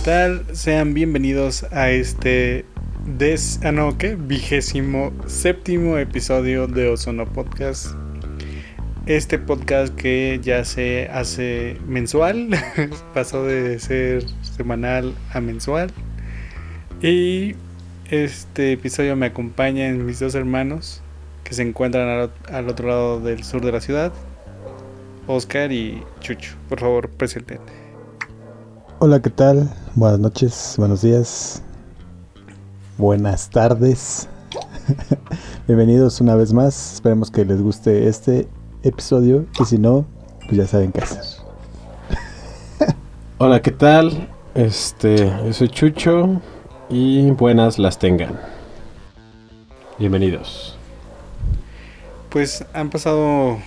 ¿qué tal? Sean bienvenidos a este des, ah, no, ¿qué? vigésimo séptimo episodio de Ozono Podcast. Este podcast que ya se hace mensual, pasó de ser semanal a mensual. Y este episodio me acompañan mis dos hermanos que se encuentran al, otro lado del sur de la ciudad, Oscar y Chucho. Por favor, presenten. Hola, ¿qué tal? Buenas noches, buenos días, buenas tardes. Bienvenidos una vez más. Esperemos que les guste este episodio y si no, pues ya saben qué hacer. Hola, ¿qué tal? Este, yo soy Chucho y buenas las tengan. Bienvenidos. Pues han pasado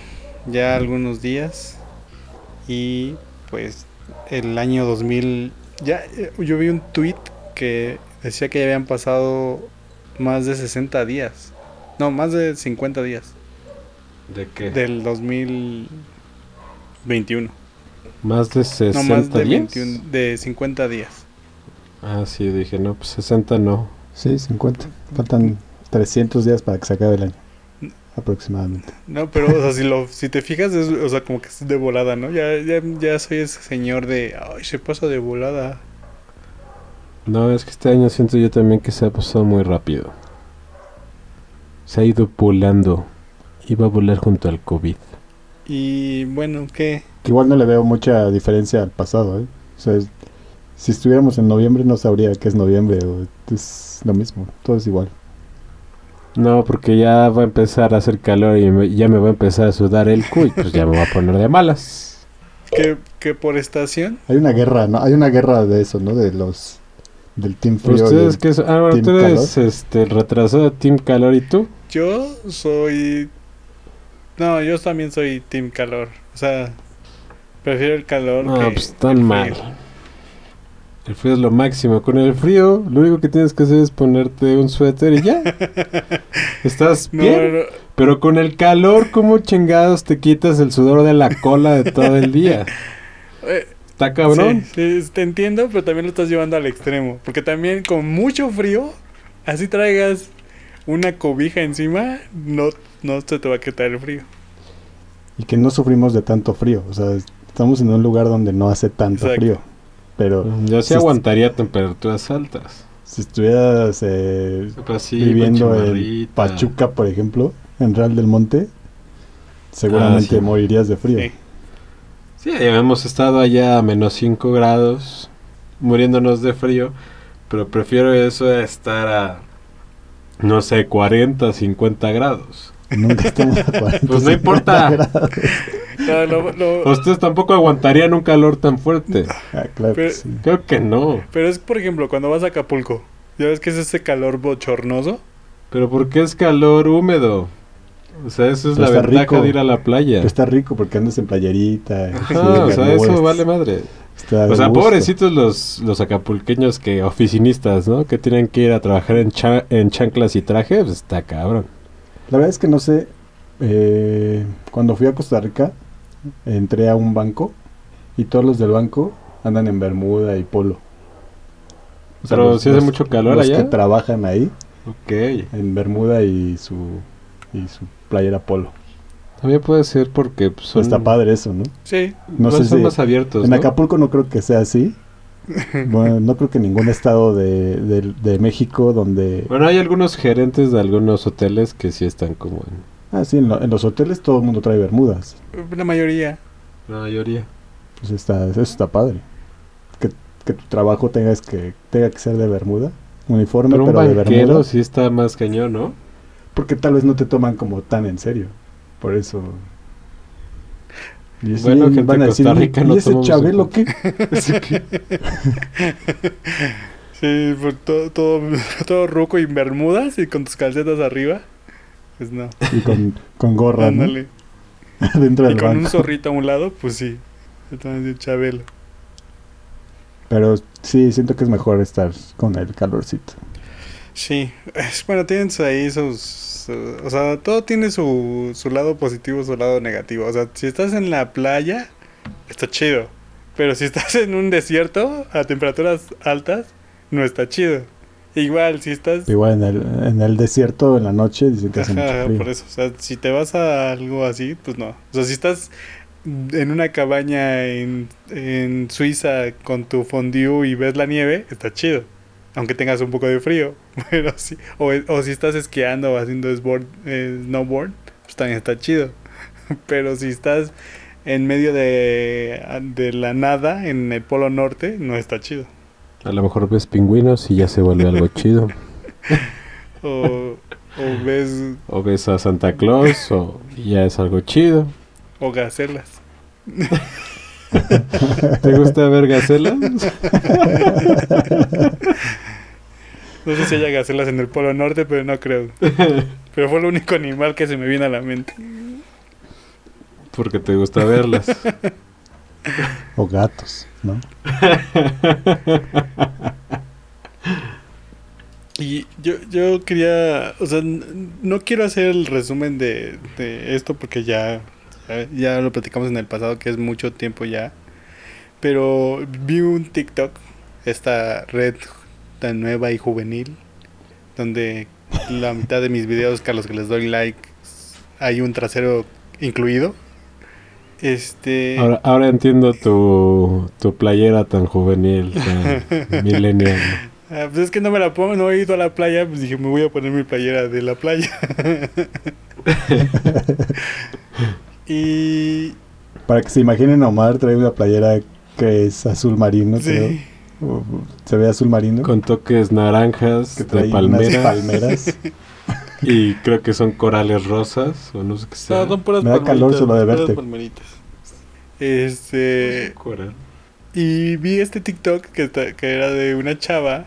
ya algunos días y pues el año 2000 ya eh, yo vi un tweet que decía que ya habían pasado más de 60 días. No, más de 50 días ¿De qué? del 2021. ¿Más de 60 No, más de días? 21 de 50 días. Ah, sí, dije, no, pues 60 no. Sí, 50. Faltan 300 días para que se acabe el año. Aproximadamente. No, pero o sea, si lo si te fijas es, o sea, como que es de volada, ¿no? Ya ya ya soy ese señor de, ay, se pasa de volada. No, es que este año siento yo también que se ha pasado muy rápido. Se ha ido volando. Iba a volar junto al COVID. Y bueno, ¿qué? Que igual no le veo mucha diferencia al pasado, ¿eh? O sea, es- si estuviéramos en noviembre no sabría que es noviembre. o- es lo mismo, todo es igual. No, porque ya va a empezar a hacer calor y me- ya me va a empezar a sudar el cu y pues ya me va a poner de malas. ¿Qué, qué por estación? Hay una guerra, ¿no? Hay una guerra de eso, ¿no? De los... Del Team Frío. Ustedes que son, ah, bueno, Team tú eres este, el retrasado de Team Calor y tú. Yo soy. No, yo también soy Team Calor. O sea, prefiero el calor. No, que pues tan mal. frío. El frío es lo máximo. Con el frío, lo único que tienes que hacer es ponerte un suéter y ya. Estás No, bien. no, Pero con el calor, ¿cómo chingados te quitas el sudor de la cola de todo el día? eh, Está cabrón. sí, sí, te entiendo, pero también lo estás llevando al extremo. Porque también con mucho frío, así traigas una cobija encima, no, no se te va a quitar el frío. Y que no sufrimos de tanto frío. O sea, estamos en un lugar donde no hace tanto Exacto. frío. Pero Yo sí aguantaría temperaturas altas. si estuvieras eh, sí, viviendo en. Pachuca, por ejemplo, en Real del Monte, seguramente Ah, sí. morirías de frío. Sí. Sí, hemos estado allá a menos 5 grados, muriéndonos de frío, pero prefiero eso a estar a, no sé, 40, 50 grados. Nunca estamos a 40, Pues no 50 importa. grados. No, lo- Ustedes tampoco aguantarían un calor tan fuerte. Ah, claro que Pero- sí. Creo que no. pero es, por ejemplo, cuando vas a Acapulco. ¿Ya ves que es ese calor bochornoso? Pero ¿por qué es calor húmedo? O sea, eso es Pero la ventaja rico. de ir a la playa. Pero está rico porque andas en playerita. Ajá, sí, o sea, eso vale madre. está O sea, gusto. pobrecitos los, los acapulqueños que oficinistas, ¿no? Que tienen que ir a trabajar en, cha- en chanclas y traje, pues está cabrón. La verdad es que no sé. eh, cuando fui a Costa Rica, entré a un banco y todos los del banco andan en Bermuda y polo. O sea, Pero los- si hace los- mucho calor los allá. que trabajan ahí Ok. en Bermuda y su y su playera polo. También puede ser porque pues, son, Está padre eso, ¿no? Sí. No pues, sé son si- más abiertos, en ¿no? Acapulco no creo que sea así. Bueno, no creo que ningún estado de, de- de México donde... Bueno, hay algunos gerentes de algunos hoteles que sí están como en Ah, sí, en, lo- en los hoteles todo el mundo trae bermudas. La mayoría. la mayoría. Pues está, eso está padre. Que, que tu trabajo tengas que, tenga que ser de bermuda. Uniforme, Pero pero, un de banquero bermuda. sí está más cañón, ¿no? Porque tal vez no te toman como tan en serio. Por eso... Y Bueno, gente van a de decir, Costa Rica ¿y no ese tomamos en Chabelo qué? Sí, por todo, todo, todo ruco y bermudas y con tus calcetas arriba. Pues no. Y con, con gorra. Dentro Y del con un zorrito a un lado, pues sí. Entonces, Chabelo. Pero sí, siento que es mejor estar con el calorcito. Sí, es, bueno, tienen ahí sus, su- O sea, todo tiene su, su lado positivo, su lado negativo. O sea, si estás en la playa, está chido. Pero si estás en un desierto a temperaturas altas, no está chido. Igual, si estás... Igual en el, en el desierto en la noche dicen que hace mucho Ajá, frío. por eso. O sea, si te vas a algo así, pues no. O sea, si estás en una cabaña en, en Suiza con tu fondue y ves la nieve, está chido. Aunque tengas un poco de frío. Pero sí. O, o si estás esquiando o haciendo sboard- eh, snowboard, pues también está chido. Pero si estás en medio de, de la nada, en el polo norte, no está chido. A lo mejor ves pingüinos y ya se vuelve algo chido. O, o ves O ves a Santa Claus o ya es algo chido. o gacelas. ¿Te gusta ver gacelas? No sé si haya gacelas en el Polo Norte, pero no creo. Pero fue el único animal que se me vino a la mente. Porque te gusta verlas. O gatos, ¿no? Y yo, yo quería, o sea, no quiero hacer el resumen de, de esto porque ya, ya, ya lo platicamos en el pasado, que es mucho tiempo ya. Pero vi un TikTok, esta red tan nueva y juvenil, donde la mitad de mis videos que a los que les doy like hay un trasero incluido. Este... Ahora, ahora entiendo tu, tu playera tan juvenil, tan millennial. Ah, pues es que no me la pongo, no he ido a la playa, pues dije, me voy a poner mi playera de la playa. y Para que se imaginen, Omar trae una playera que es azul marino, sí, creo. O- Se ve azul marino. Con toques naranjas que trae de unas palmera. palmeras. Y creo que son corales rosas, o no sé qué sea. No, son puras Me da calor solo de verte. palmeritas. Este, Coral. y vi este TikTok que, que era de una chava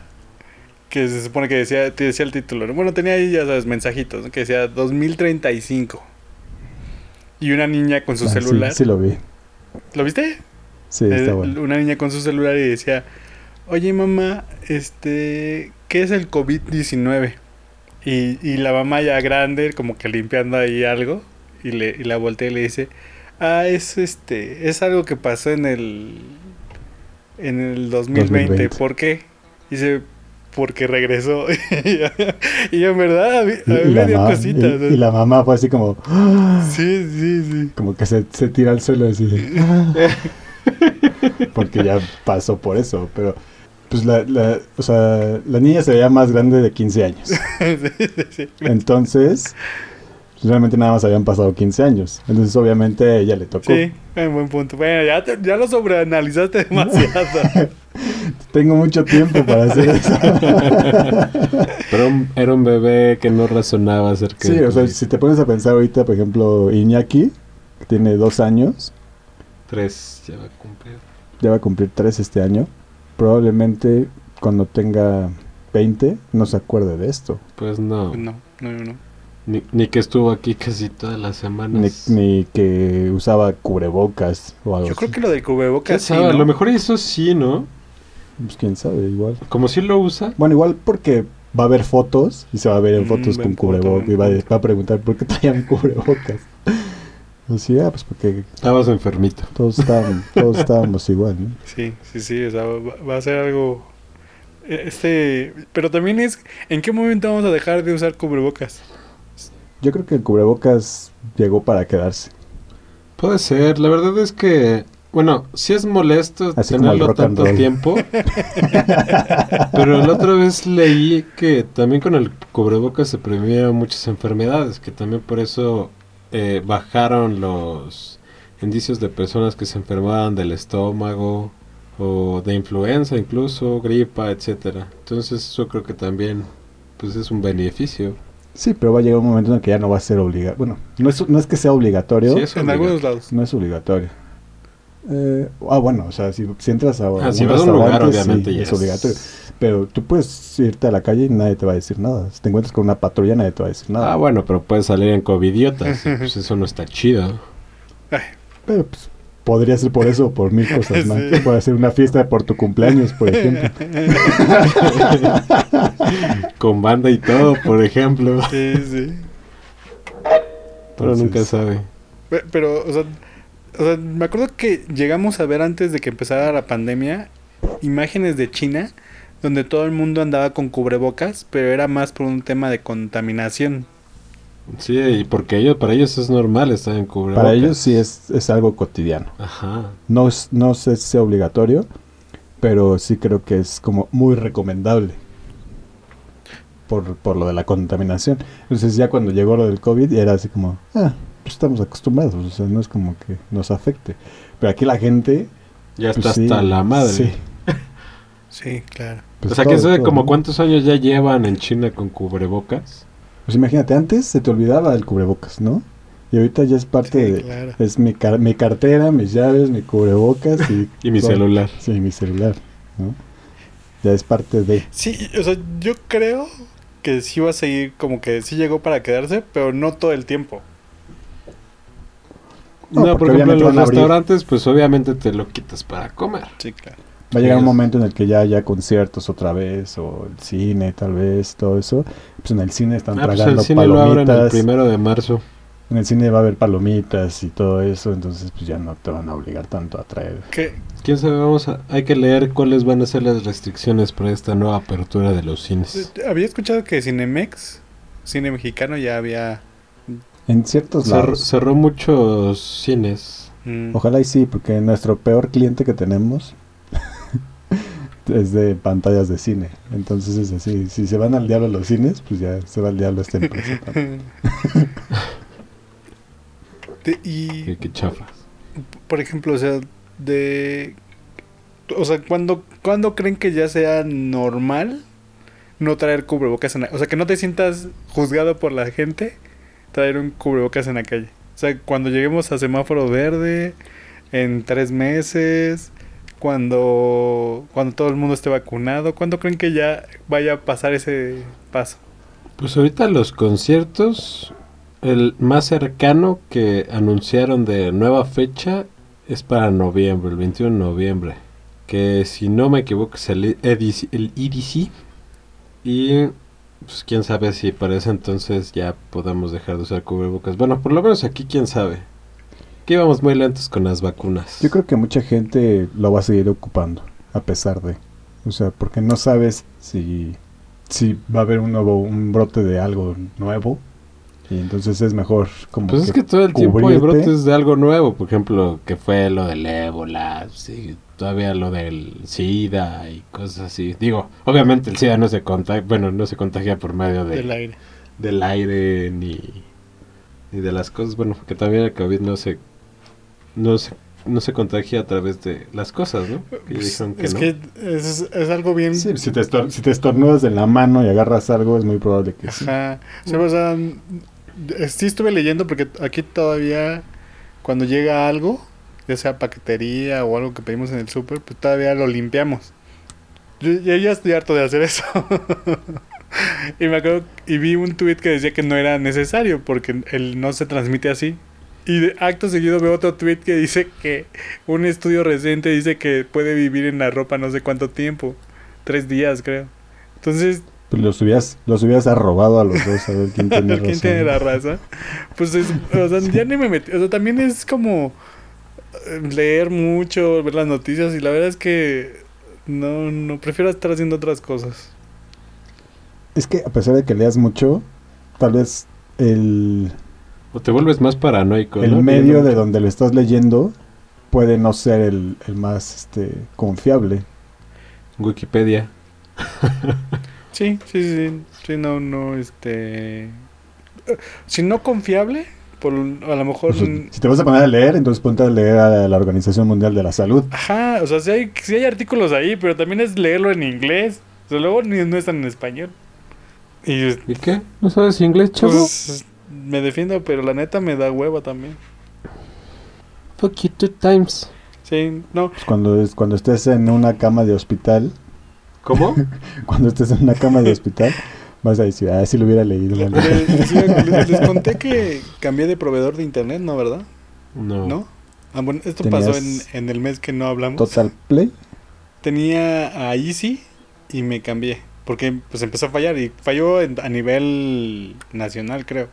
que se supone que decía, te decía el título. ¿no? Bueno, tenía ahí, ya sabes, mensajitos, ¿no? que decía 2035. Y una niña con su Ah, sí, celular. Sí, lo vi. ¿Lo viste? Sí, Eh, está bueno. Una niña con su celular y decía, oye mamá, este, ¿qué es el COVID-19? Y, y la mamá ya grande, como que limpiando ahí algo, y, le, y la voltea y le dice, ah, es este, es algo que pasó en el, en el 2020, 2020. ¿por qué? Dice, porque regresó. y yo en verdad, a mí, a Y, mí la me dio ma- cositas. y- ¿no? y la mamá fue así como... Sí, sí, sí. Como que se, se tira al suelo así "Ah". Porque ya pasó por eso, pero... Pues la, la, o sea, la niña se veía más grande de 15 años. sí, sí, sí. Entonces, realmente nada más habían pasado 15 años. Entonces, obviamente, a ella le tocó. Sí, en buen punto. Bueno, ya, te- ya lo sobreanalizaste demasiado. Tengo mucho tiempo para hacer eso. Pero un- era un bebé que no razonaba acerca sí, o sea, si te pones a pensar ahorita, por ejemplo, Iñaki, que tiene dos años, Tres ya va a cumplir. ya va a cumplir tres este año, probablemente cuando tenga 20 no se acuerde de esto. Pues no. no, no, no. Ni, ni que estuvo aquí casi todas las Ni, semanas. ni que usaba cubrebocas o algo Yo creo así. que lo del ¿Quién cubrebocas sí? A lo mejor eso sí, ¿no? Pues quién sabe, igual. Como si lo usa. Bueno, igual porque va a haber fotos y se va a ver en Mm, fotos con cubrebocas y va, va a preguntar por qué traían cubrebocas. Así, ah, pues porque Estabas enfermito. todos estábamos, todos estábamos igual, ¿no? Sí, sí, sí, o sea, va, va a ser algo... eh, Este, pero también es, ¿en qué momento vamos a dejar de usar cubrebocas? Yo creo que el cubrebocas llegó para quedarse. Puede ser. La verdad es que, bueno, sí es molesto Así tenerlo tanto tiempo. pero la otra vez leí que también con el cubrebocas se prevenían muchas enfermedades, que también por eso eh, bajaron los indicios de personas que se enfermaban del estómago o de influenza incluso, gripa, etcétera. Entonces yo creo que también pues es un beneficio. Sí, pero va a llegar un momento en el que ya no va a ser obligatorio. Bueno, no es, no es que sea obligatorio, Sí, es En obligatorio. algunos lados. no es obligatorio. Eh, ah, bueno, o sea, si, si entras a, Ah, si un vas a un lugar, obviamente sí, ya es obligatorio. Pero tú puedes irte a la calle y nadie te va a decir nada. Si te encuentras con una patrulla, nadie te va a decir nada. Ah, bueno, pero puedes salir en covidiotas. pues eso no está chido. Pero pues, podría ser por eso o por mil cosas más. Sí. Puede ser una fiesta por tu cumpleaños, por ejemplo. Con banda y todo, por ejemplo. sí, sí. Pero Entonces- nunca sabe. Pe- Pero, o sea, O sea, me acuerdo que llegamos a ver antes de que empezara la pandemia imágenes de China donde todo el mundo andaba con cubrebocas, pero era más por un tema de contaminación. Sí, y porque ellos, para ellos es normal estar en cubrebocas. Para ellos sí es, es algo cotidiano. Ajá. No, es, no sé si sea obligatorio, pero sí creo que es como muy recomendable. Por, por lo de la contaminación. Entonces ya cuando llegó lo del COVID era así como, ah, pues estamos acostumbrados, o sea, no es como que nos afecte. Pero aquí la gente... Ya pues está sí, hasta la madre. sí, Sí, claro. pues o sea, todo, que sabe todo, como ¿no? cuántos años ya llevan en China con cubrebocas. Pues imagínate, antes se te olvidaba el cubrebocas, ¿no? Y ahorita ya es parte Sí, de... claro. Es mi, car- mi cartera, mis llaves, mi cubrebocas y... Y mi todo. celular. Sí, mi celular, ¿no? Ya es parte de... Sí, o sea, yo creo que sí va a seguir como que sí llegó para quedarse, pero no todo el tiempo. No, No, por porque ejemplo, en obviamente los abrir. restaurantes, pues obviamente te lo quitas para comer. Sí, claro. Va a llegar un momento en el que ya haya conciertos otra vez, o el cine tal vez, todo eso. Pues en el cine están Ah, pues tragando el cine lo abren el palomitas. primero de marzo. En el cine va a haber palomitas y todo eso, entonces pues ya no te van a obligar tanto a traer. ¿Qué? ¿Quién sabe? Vamos a, hay que leer cuáles van a ser las restricciones para esta nueva apertura de los cines. Había escuchado que Cinemex, cine mexicano, ya había... En ciertos Cerró, lados. cerró muchos cines. mm, Ojalá y sí, porque nuestro peor cliente que tenemos es de pantallas de cine. Entonces es así, si se van al diablo los cines, pues ya se va al diablo esta empresa. de- y, Qué, qué chafas. por ejemplo, o sea, de... O sea, ¿cuándo, ¿cuándo creen que ya sea normal no traer cubrebocas en la... O sea, que no te sientas juzgado por la gente traer un cubrebocas en la calle. O sea, cuando lleguemos a semáforo verde, en tres meses, cuando, cuando todo el mundo esté vacunado, ¿cuándo creen que ya vaya a pasar ese paso? Pues ahorita los conciertos, el más cercano que anunciaron de nueva fecha es para noviembre, el 21 de noviembre. Que si no me equivoco es el EDC. El EDC y pues quién sabe si para ese entonces ya podamos dejar de usar cubrebocas. Bueno, por lo menos aquí quién sabe. Que íbamos muy lentos con las vacunas. Yo creo que mucha gente lo va a seguir ocupando, a pesar de. O sea, porque no sabes si, si va a haber un nuevo, un brote de algo nuevo. Y entonces es mejor como Pues es que todo el tiempo hay brotes de algo nuevo, por ejemplo, que fue lo del ébola, sí, todavía lo del SIDA y cosas así. Digo, obviamente el SIDA no se contagia, bueno, no se contagia por medio de, Del aire. del aire ni, ni de las cosas, bueno, que también el COVID no se no se no se contagia a través de las cosas, ¿no? Que Pues, dijeron que es no. que es, es algo bien... Sí, si te, estor- si te estornudas en la mano y agarras algo, es muy probable que sí. Ajá. O sea, o sea, sí estuve leyendo porque aquí todavía cuando llega algo, ya sea paquetería o algo que pedimos en el súper, pues todavía lo limpiamos. Yo, yo ya estoy harto de hacer eso. y me acuerdo y vi un tweet que decía que no era necesario porque el no se transmite así. Y de acto seguido veo otro tweet que dice que un estudio reciente dice que puede vivir en la ropa no sé cuánto tiempo. Tres días, creo. Entonces, Pues los hubieras, los hubieras robado a los dos a ver quién tiene razón. ¿Quién tiene la raza? Pues es, o sea, ya ni me metí. O sea, también es como leer mucho, ver las noticias y la verdad es que no, no, prefiero estar haciendo otras cosas. Es que a pesar de que leas mucho, tal vez el, O te vuelves más paranoico, el ¿no? medio de donde lo estás leyendo puede no ser el, el más este, confiable. Wikipedia. Sí, sí, sí, sí, sí, no, no, este... eh, Si no confiable, por, a lo mejor... Si te vas a poner a leer, entonces ponte a leer a la Organización Mundial de la Salud. Ajá, o sea, sí hay, sí hay artículos ahí, pero también es leerlo en inglés. O sea, luego ni, no están en español. Y ¿Y qué? ¿No sabes inglés, chavo? pues, me defiendo, pero la neta me da hueva también. Fuck you two times. Sí, no, Pues cuando, es, cuando estés en una cama de hospital, ¿Cómo? cuando estés en una cama de hospital, vas a decir, ah, si lo hubiera leído. Le- maldita". le- les, iba- les- les conté que cambié de proveedor de internet, ¿no? ¿Verdad? No. ¿No? Ah, bueno, esto pasó en, en el mes que no hablamos. Total Play. Tenía a Easy y me cambié. Porque pues empezó a fallar y falló en- a nivel nacional, creo.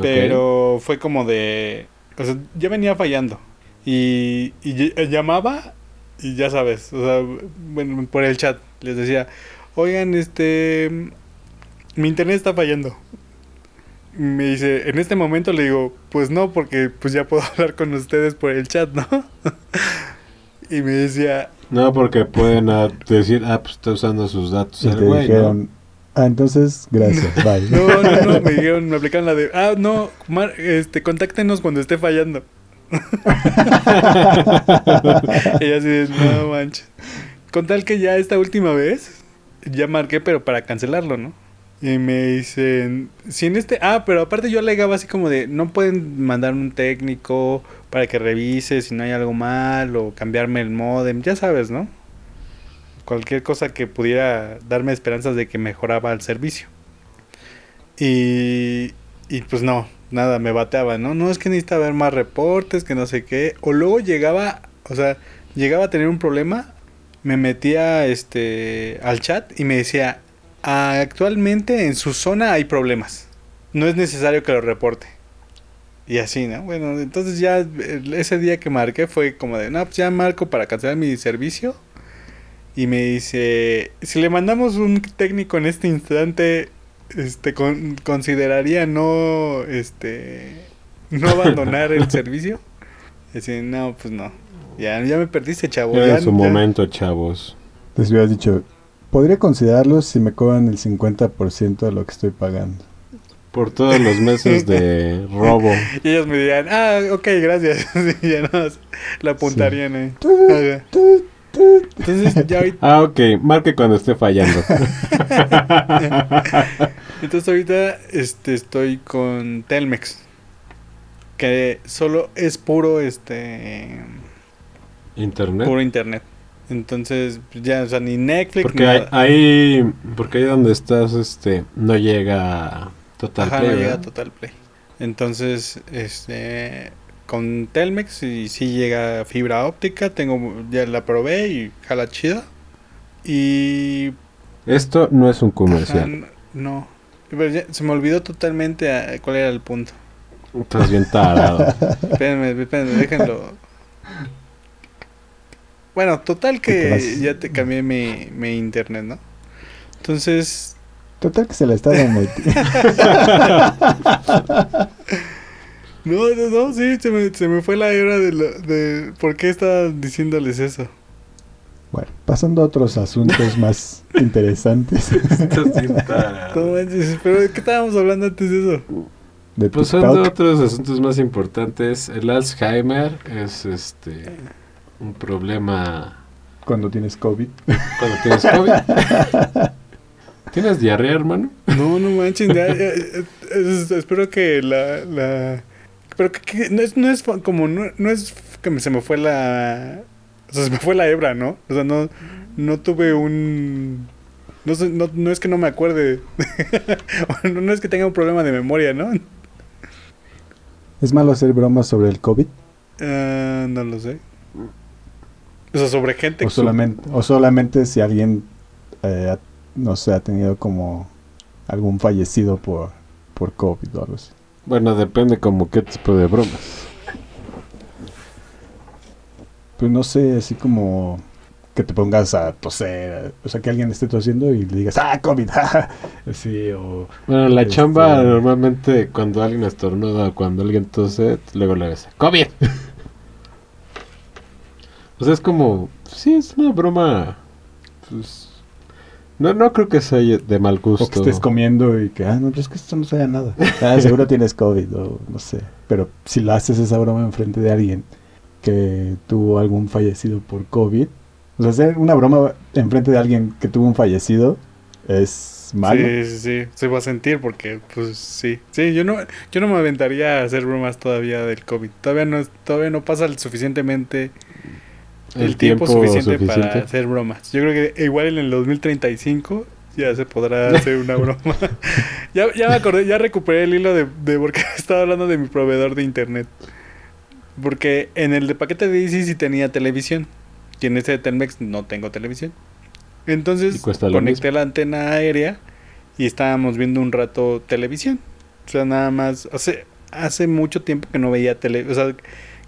Pero fue como de... O sea, ya venía fallando. Y, y eh, llamaba y ya sabes, o sea, bueno, por el chat les decía, oigan, este, mi internet está fallando. Me dice, en este momento le digo, pues no, porque pues ya puedo hablar con ustedes por el chat, ¿no? y me decía, No, porque pueden ah, decir, ah, pues está usando sus datos Y el te güey, ¿no? dijeron, ah, entonces, gracias, bye. no, no, no, me dijeron, me aplicaron la de, ah, no, Mar- este, contáctenos cuando esté fallando. y así no manches. Con tal que ya esta última vez, ya marqué, pero para cancelarlo, ¿no? Y me dicen, si en este, ah, pero aparte yo alegaba así como de, no pueden mandar un técnico para que revise si no hay algo mal o cambiarme el modem, ya sabes, ¿no? Cualquier cosa que pudiera darme esperanzas de que mejoraba el servicio. Y, y pues no, nada, me bateaba, ¿no? No es que necesita ver más reportes, que no sé qué. O luego llegaba, o sea, llegaba a tener un problema, me metía este al chat y me decía, "Ah, actualmente en su zona hay problemas. No es necesario que lo reporte. Y así, ¿no? Bueno, entonces ya eh, ese día que marqué fue como de, no, pues ya marco para cancelar mi servicio. Y me dice, si le mandamos un técnico en este instante, este con- consideraría no este no abandonar el servicio. Y no, pues no. Ya, ya me perdiste, chavo. Ya- su ya- momento, chavos. Les hubieras dicho, podría considerarlo si me cobran el 50% de lo que estoy pagando. Por todos los meses de robo. Y ellos me dirían, ah, ok, gracias. Y ya no, la apuntarían ahí. Tut, tut, tut. Entonces ya ahorita, Ah, ok, marque cuando esté fallando. entonces ahorita este, estoy con Telmex. Que solo es puro este Internet. puro internet. Entonces, ya, o sea, ni Netflix Porque ahí- porque ahí donde estás, este, no llega Total Ajá, Play, no llega. Total Play. Entonces, este con Telmex y sí llega fibra óptica, tengo ya la probé y jala chida. Y Esto no es un comercial. no, Pero ya se me olvidó totalmente a- cuál era el punto. Estás bien tarado. Espérenme, espérenme, déjenlo. Bueno, total ¿Qué te que ya te cambié mi, mi internet, ¿no? Entonces, Total que se la está dando. no, no, no, sí, se me, se me fue la hebra de, lo- de por qué estaba diciéndoles eso. Bueno, pasando a otros asuntos más interesantes No manches, pero ¿de qué estábamos hablando antes de eso? de Pasando a otros asuntos más importantes, el Alzheimer es este un problema Cuando tienes COVID. cuando tienes COVID. ¿Tienes diarrea, hermano? No, no manches, ya, ya, eh, es- espero que la, la pero que, que no es, no es como, no, no es que me- se me fue la, o sea, se me fue la hebra, ¿no? O sea, no, no tuve un, no, sé, no, no es que no me acuerde, no, no es que tenga un problema de memoria, ¿no? ¿Es malo hacer bromas sobre el COVID? Ah, no lo sé. O sea, sobre gente O que- solamente, o solamente si alguien, eh, no sé, ha tenido como algún fallecido por, por COVID o algo así. Bueno, depende como qué tipo de bromas. Pues no sé, así como que te pongas a toser, o sea, que alguien esté tosiendo y le digas, ah, COVID, así, o... Bueno, la Este- chamba normalmente cuando alguien estornuda o cuando alguien tose, luego le dice, ¡COVID! O sea, es como, sí, es una broma, pues, no, no creo que sea de mal gusto. O que estés comiendo y que, ah, no, pues es que esto no sabe nada. Ah, seguro tienes COVID o no sé. Pero si la haces esa broma enfrente de alguien que tuvo algún fallecido por COVID, o sea, hacer una broma enfrente de alguien que tuvo un fallecido es malo. Sí, sí, sí, se va a sentir porque, pues sí. Sí, yo no, yo no me aventaría a hacer bromas todavía del COVID. Todavía no, es- todavía no pasa suficientemente el, tiempo, suficiente, para hacer bromas. Yo creo que igual en el 2035 ya se podrá hacer una broma. ya, ya me acordé, ya recuperé el hilo de, de por qué estaba hablando de mi proveedor de internet. Porque en el de paquete de Easy sí tenía televisión. Y en este de Telmex no tengo televisión. Entonces conecté la antena aérea y estábamos viendo un rato televisión. O sea, nada más. Sea, hace mucho tiempo que no veía tele, o sea,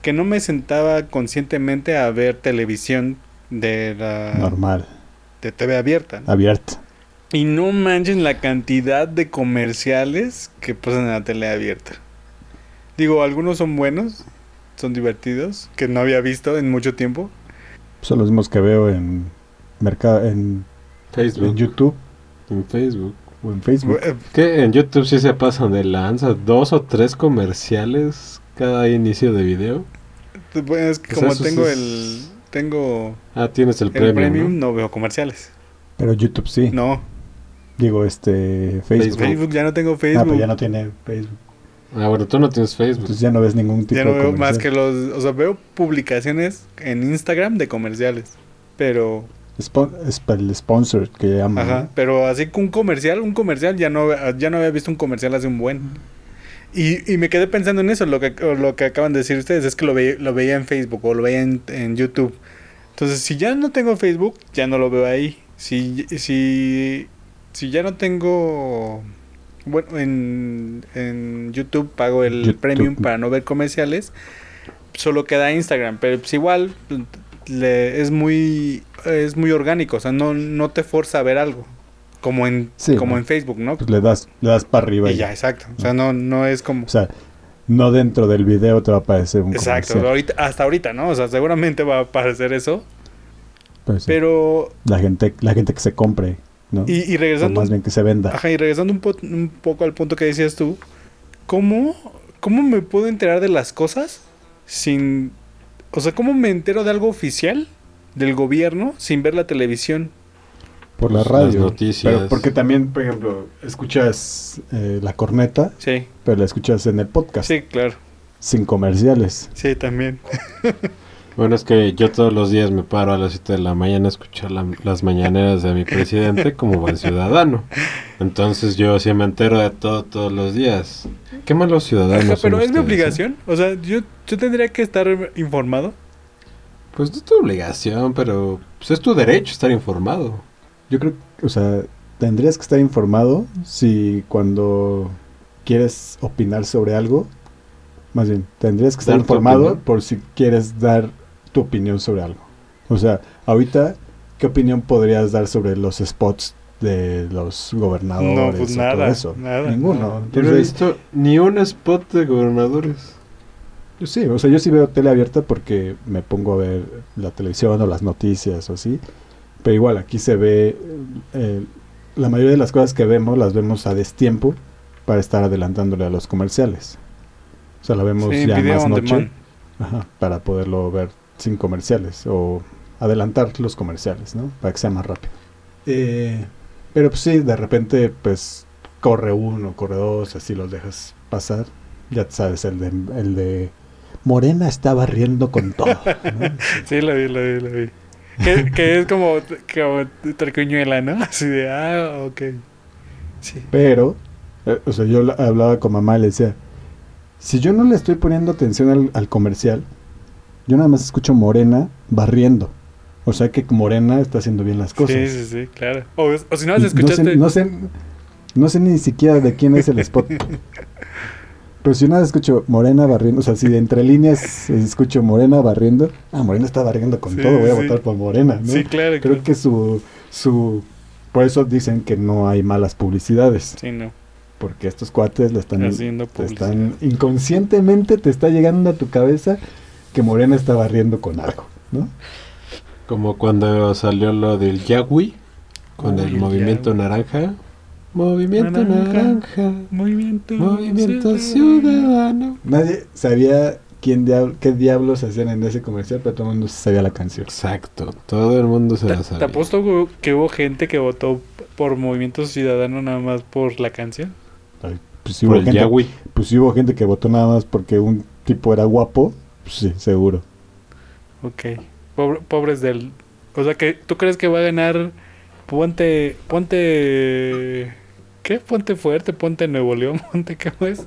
que no me sentaba conscientemente a ver televisión de la Normal, de TV abierta. ¿no? abierta. Y no manchen la cantidad de comerciales que pasan en la tele abierta. Digo, algunos son buenos, son divertidos, que no había visto en mucho tiempo. Son los mismos que veo en mercado, en, Facebook. en YouTube En Facebook. o en Facebook. Que en YouTube sí se pasan de lanza. Dos o tres comerciales cada inicio de video. Pues como eso tengo es- el tengo Ah, tienes el, el premium. premium, ¿no? ¿no? veo comerciales. Pero YouTube sí. No, Digo, este, Facebook. Facebook ya no tengo Ah, Facebook. pero ya no tiene Facebook. Ah, bueno, tú no tienes Facebook. Entonces ya no ves ningún tipo Ya no de veo más que los, o sea, veo publicaciones en Instagram de comerciales, pero para el sponsor que llaman. Ajá, pero así que un comercial, un comercial, ya no, ya no había visto un comercial hace un buen. Y, y me quedé pensando en eso, lo que, lo que acaban de decir ustedes, es que lo, veía, lo veía en Facebook o lo veía en, en YouTube. Entonces, si ya no tengo Facebook, ya no lo veo ahí. Si, si, si ya no tengo... Bueno, en, en YouTube pago el YouTube. premium para no ver comerciales. Solo queda Instagram, pero pues igual le- es muy es muy orgánico, o sea, no, no te forza a ver algo. Como en, Sí, como ¿no? en Facebook, ¿no? Pues le das, le das para arriba. Y y ya, exacto. O sea, no, no es como... O sea, no dentro del video te va a aparecer un Exacto, ahorita, hasta ahorita, ¿no? O sea, seguramente va a aparecer eso. Pues sí. Pero, la gente, la gente que se compre, ¿no? y, y o regresando, más bien que se venda. ajá, y regresando un, po- un poco al punto que decías tú, ¿cómo, ¿cómo me puedo enterar de las cosas sin... O sea, ¿cómo me entero de algo oficial del gobierno sin ver la televisión? Por la Pues, las radio. noticias. Pero porque también, por ejemplo, escuchas eh, la corneta, Sí, pero la escuchas en el podcast, sí, claro. sin comerciales. Sí, también. Bueno, es que yo todos los días me paro a las 7 de la mañana a escuchar la- las mañaneras de mi presidente como buen ciudadano. Entonces yo sí me entero de todo todos los días. Qué malos ciudadanos. Ajá, son pero es mi ¿eh? obligación. O sea, yo, yo tendría que estar informado. Pues no es tu obligación, pero pues, es tu derecho estar informado. Yo creo, o sea, tendrías que estar informado si cuando quieres opinar sobre algo, más bien, tendrías que estar informado por si quieres dar tu opinión sobre algo. O sea, ahorita, ¿qué opinión podrías dar sobre los spots de los gobernadores? No, pues o todo nada, eso? nada. Ninguno. Yo no he visto ni un spot de gobernadores. yo sí, o sea, yo sí veo tele abierta porque me pongo a ver la televisión o las noticias o así. Pero igual, aquí se ve, eh, la mayoría de las cosas que vemos las vemos a destiempo para estar adelantándole a los comerciales. O sea, la vemos Sí, ya más noche ajá, para poderlo ver sin comerciales o adelantar los comerciales, ¿no? Para que sea más rápido. Eh, pero pues sí, de repente pues corre uno, corre dos, así los dejas pasar. Ya te sabes, el de, el de Morena está barriendo con todo. ¿no? Sí, lo vi, lo vi, lo vi. Que, que es como, como ¿no? Así de, ah, ok. Sí. Pero, eh, o sea, yo la- hablaba con mamá y le decía, si yo no le estoy poniendo atención al, al comercial, yo nada más escucho Morena barriendo. O sea que Morena está haciendo bien las cosas. Sí, sí, sí, claro. O, o si no, Y has escuchaste. sé, no, sé, no sé ni siquiera de quién es el spot. Pero si nada escucho Morena barriendo, o sea, si de entre líneas escucho Morena barriendo, ah, Morena está barriendo con Sí, todo, voy a sí. votar por Morena, ¿no? Sí, claro. Creo claro. que su, su, por eso dicen que no hay malas publicidades, Sí, no. porque estos cuates le están, Haciendo te publicidad. están, inconscientemente te está llegando a tu cabeza que Morena está barriendo con algo, ¿no? Como cuando salió lo del Yagui con Uy, el el movimiento Yagui. naranja. Movimiento Naranja. naranja. Movimiento. Movimiento ciudadano. ciudadano. Nadie sabía quién diab- qué diablos hacían en ese comercial, pero todo el mundo sabía la canción. Exacto. Todo el mundo se Te, la te sabía. apuesto güey, que hubo gente que votó por Movimiento Ciudadano nada más por la canción. Ay, Pues sí, Por hubo el gente, pues sí hubo gente que votó nada más porque un tipo era guapo, pues sí, seguro. Ok. Pobre- pobres del. O sea que tú crees que va a ganar Ponte. Ponte. ¿Qué? Ponte fuerte, ponte Nuevo León, ponte ¿cómo es?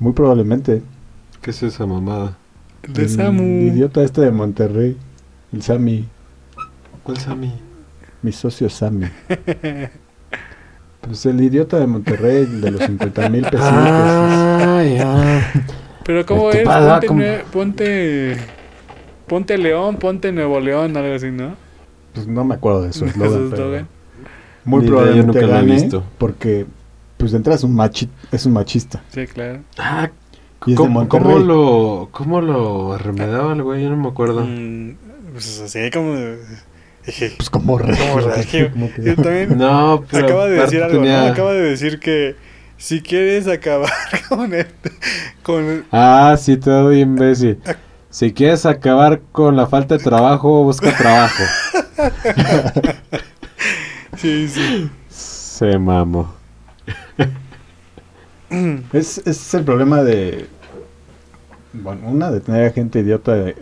Muy probablemente. ¿Qué es esa mamada? De El Samu. idiota este de Monterrey, el Sammy, ¿Cuál Sammy? mi socio Sammy. Pues el idiota de Monterrey, el de los 50 mil pesos. Ah, ya. Pero ¿cómo Este es? Ponte, como- Nue- ponte... Ponte León, ponte Nuevo León, algo así, ¿no? Pues no me acuerdo de su eslogan. Muy Ni idea, yo probablemente nunca lo he visto. porque pues de entrada es un machi es un machista. Sí, claro. Ah, Y es de ¿cómo, Monterrey. cómo lo, ¿Cómo lo remedaba el güey? Yo no me acuerdo. Mm, pues así como... Dije, Pues como re. como regio. como que- Yo también No, pero acaba de decir aparte algo, ¿no? tenía- Acaba de decir que si quieres acabar con el... Con, Ah, sí, te doy imbécil. Si quieres acabar con la falta de trabajo, busca trabajo. sí, sí. Se mamo. Es, ese es el problema de. Bueno, una, de tener a gente idiota de-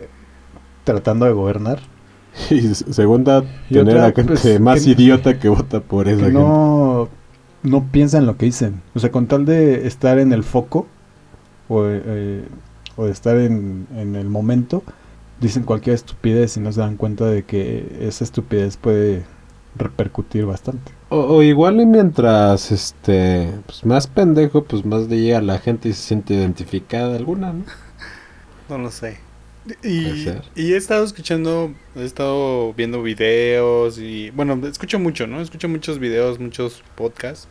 tratando de gobernar. Y segunda, Y tener otra, a gente pues, más que- idiota que vota por esa Que gente. no, no piensan lo que dicen. O sea, con tal de estar en el foco o, eh, o de estar en, en el momento, dicen cualquier estupidez y no se dan cuenta de que esa estupidez puede repercutir bastante. O, o igual y mientras este pues más pendejo, pues más le llega a la gente y se siente identificada alguna, ¿no? No lo sé. Y, he estado escuchando, he estado viendo videos y, bueno, escucho mucho, ¿no? Escucho muchos videos, muchos podcasts.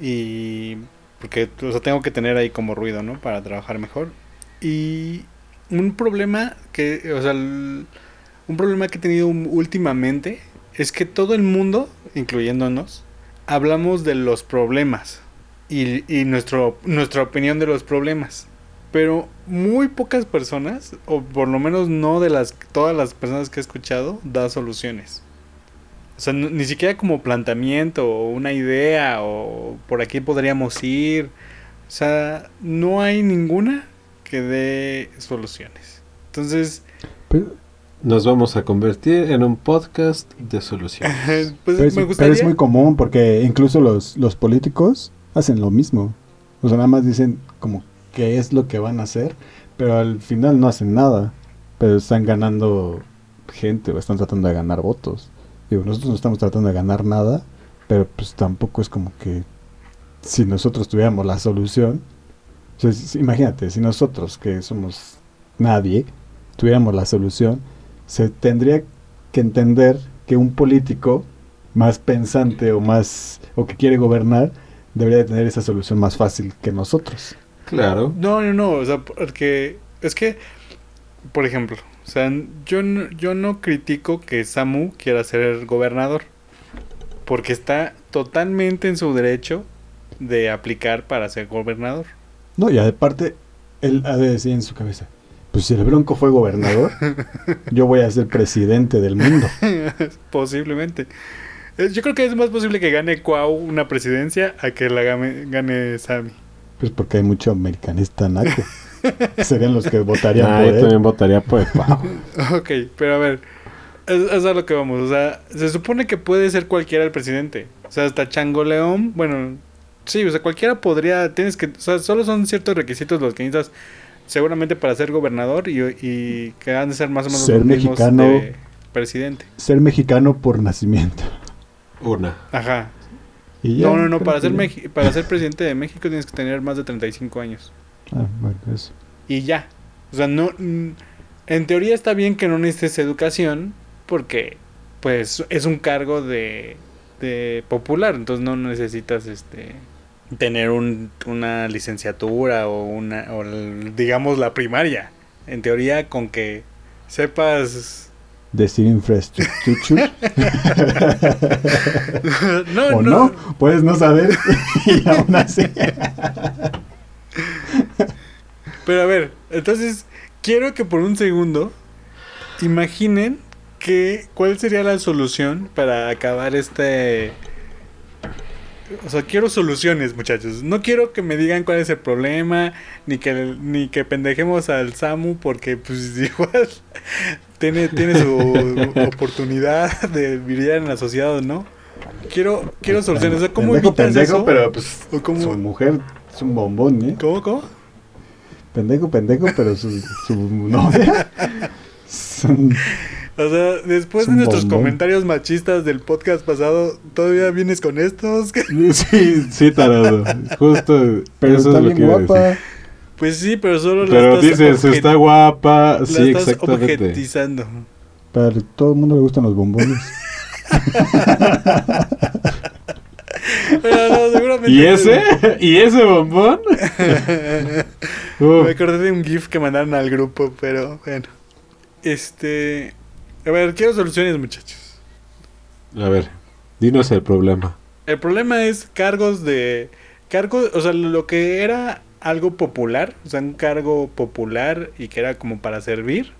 Y, porque, o sea, tengo que tener ahí como ruido, ¿no? Para trabajar mejor. Y un problema que, o sea, el- un problema que he tenido últimamente es que todo el mundo, incluyéndonos, hablamos de los problemas y, y nuestro, nuestra opinión de los problemas. Pero muy pocas personas, o por lo menos no de las todas las personas que he escuchado, da soluciones. O sea, ni siquiera como planteamiento o una idea o por aquí podríamos ir. O sea, no hay ninguna que dé soluciones. Entonces, Nos vamos a convertir en un podcast de soluciones. pues pero es, me pero gustaría... es muy común porque incluso los, los políticos hacen lo mismo. O sea, nada más dicen como qué es lo que van a hacer, pero al final no hacen nada. Pero están ganando gente o están tratando de ganar votos. Digo, nosotros no estamos tratando de ganar nada, pero pues tampoco es como que si nosotros tuviéramos la solución. O sea, si- imagínate, si nosotros, que somos nadie, tuviéramos la solución, se tendría que entender que un político más pensante o más o que quiere gobernar debería de tener esa solución más fácil que nosotros. Claro. No, no, no, o sea, porque es que, por ejemplo, o sea, yo no, yo no critico que Samu quiera ser gobernador, porque está totalmente en su derecho de aplicar para ser gobernador. No, y aparte él ha de decir en su cabeza, pues si el Bronco fue gobernador, yo voy a ser presidente del mundo. Posiblemente. Yo creo que es más posible que gane Cuau una presidencia a que la gane, gane Sammy. Pues porque hay mucho americanista naco. Serían los que votarían Ah, por yo él. también votaría por el pavo. Ok, pero a ver, es, es a lo que vamos. O sea, se supone que puede ser cualquiera el presidente. O sea, hasta Chango León, bueno, sí, o sea, cualquiera podría, tienes que, o sea, solo son ciertos requisitos los que necesitas seguramente para ser gobernador y, y que han de ser más o menos Ser los mismos mexicano. de presidente. Ser mexicano por nacimiento. Una. Ajá. Y ya, no, no, no, para ser, ya. Para ser presidente de México tienes que tener más de 35 años. Ah, bueno, eso. Y ya. O sea, no. En teoría está bien que no necesites educación. Porque, pues, es un cargo de. de popular. Entonces no necesitas este. Tener un, una licenciatura o una. o digamos la primaria. En teoría, con que sepas. Decir infraestructura. no, o no. no, puedes no saber y aún así. Pero a ver, entonces quiero que por un segundo imaginen que cuál sería la solución para acabar este o sea, quiero soluciones, muchachos. No quiero que me digan cuál es el problema, ni que ni que pendejemos al Samu porque pues igual tiene tiene su oportunidad de brillar en la sociedad, ¿no? Quiero quiero soluciones, o sea, ¿cómo pendejo, evitas pendejo, eso? pero pues su mujer es un bombón, ¿eh? ¿Cómo cómo? Pendejo, pendejo, pero su, su novia son O sea, después Es de nuestros bombón. comentarios machistas del podcast pasado, ¿todavía vienes con estos? Sí, sí, tarado. Justo. Pero eso está es lo bien que iba a decir. guapa. Pues sí, pero solo la Pero estás dices, está guapa. la Sí, estás exactamente. objetizando. Para todo el mundo le gustan los bombones. Pero no, seguramente. ¿Y ese? ¿Y ese bombón? Me acordé de un GIF que mandaron al grupo, pero bueno. Este. A ver, quiero soluciones, muchachos. A ver, dinos el problema. El problema es cargos de. Cargos, o sea, lo que era algo popular, o sea, un cargo popular y que era como para servir,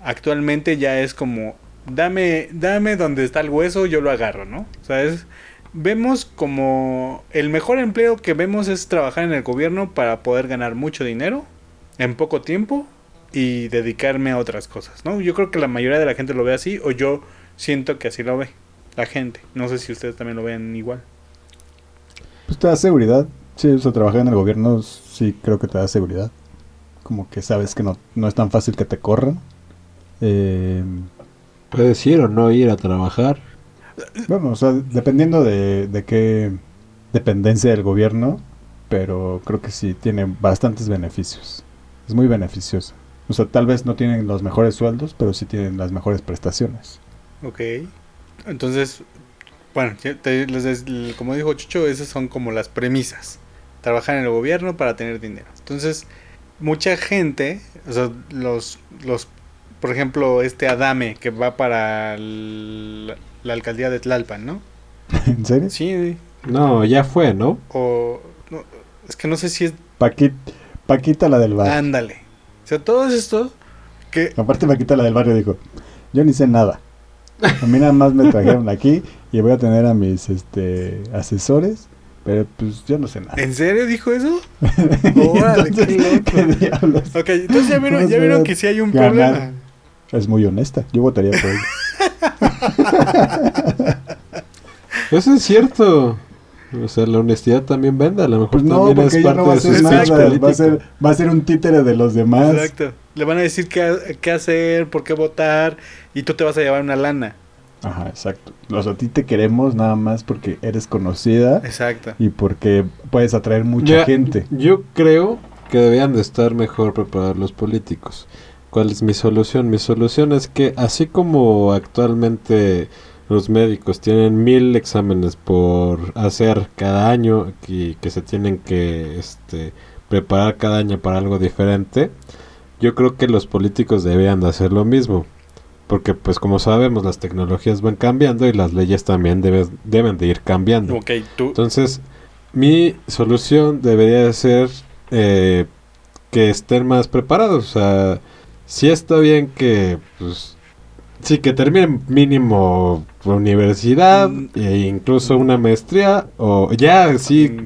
actualmente ya es como, dame, dame donde está el hueso, yo lo agarro, ¿no? O sea, es, vemos como el mejor empleo que vemos es trabajar en el gobierno para poder ganar mucho dinero en poco tiempo y dedicarme a otras cosas, ¿no? Yo creo que la mayoría de la gente lo ve así o yo siento que así lo ve la gente. No sé si ustedes también lo ven igual. Pues te da seguridad. Sí, o sea, trabajar en el gobierno sí creo que te da seguridad. Como que sabes que no, no es tan fácil que te corran. Eh, Puedes ir o no ir a trabajar. bueno, o sea, dependiendo de, de qué dependencia del gobierno, pero creo que sí tiene bastantes beneficios. Es muy beneficioso. O sea, tal vez no tienen los mejores sueldos, pero sí tienen las mejores prestaciones. Ok. Entonces, bueno, te- les como dijo Chucho, esas son como las premisas. Trabajar en el gobierno para tener dinero. Entonces, mucha gente, o sea, los, los, por ejemplo, este Adame que va para el- la alcaldía de Tlalpan, ¿no? ¿En serio? Sí, No, ya fue, ¿no? o no, es que no sé si es Paquit- Paquita la del barrio. ándale. O sea, todo esto que Aparte Paquita la del barrio dijo, yo ni sé nada. A mí nada más me trajeron aquí y voy a tener a mis este asesores, pero pues yo no sé nada. ¿En serio dijo eso? Órale, qué loco. Ok, entonces ya vieron, ¿Cómo ya vieron que sí hay un ganar? problema. Es muy honesta, yo votaría por ella. Eso es cierto. O sea, la honestidad también vende. A lo mejor Pues no, también porque es parte no va a de su nada, va a ser, va a ser un títere de los demás. Exacto. Le van a decir qué, qué hacer, por qué votar, y tú te vas a llevar una lana. Ajá, exacto. Los a ti te queremos nada más porque eres conocida Exacto. y porque puedes atraer mucha Ya, gente. Yo creo que debían de estar mejor preparados los políticos. ¿Cuál es mi solución? Mi solución es que así como actualmente los médicos tienen mil exámenes por hacer cada año y que se tienen que este, preparar cada año para algo diferente, yo creo que los políticos deberían de hacer lo mismo. Porque pues como sabemos las tecnologías van cambiando y las leyes también debes- deben de ir cambiando. Tú. Entonces, mi solución debería de ser eh, que estén más preparados. O sea, sí está bien que, pues, sí, que terminen mínimo universidad Mm. e incluso una maestría o ya, sí, Mm,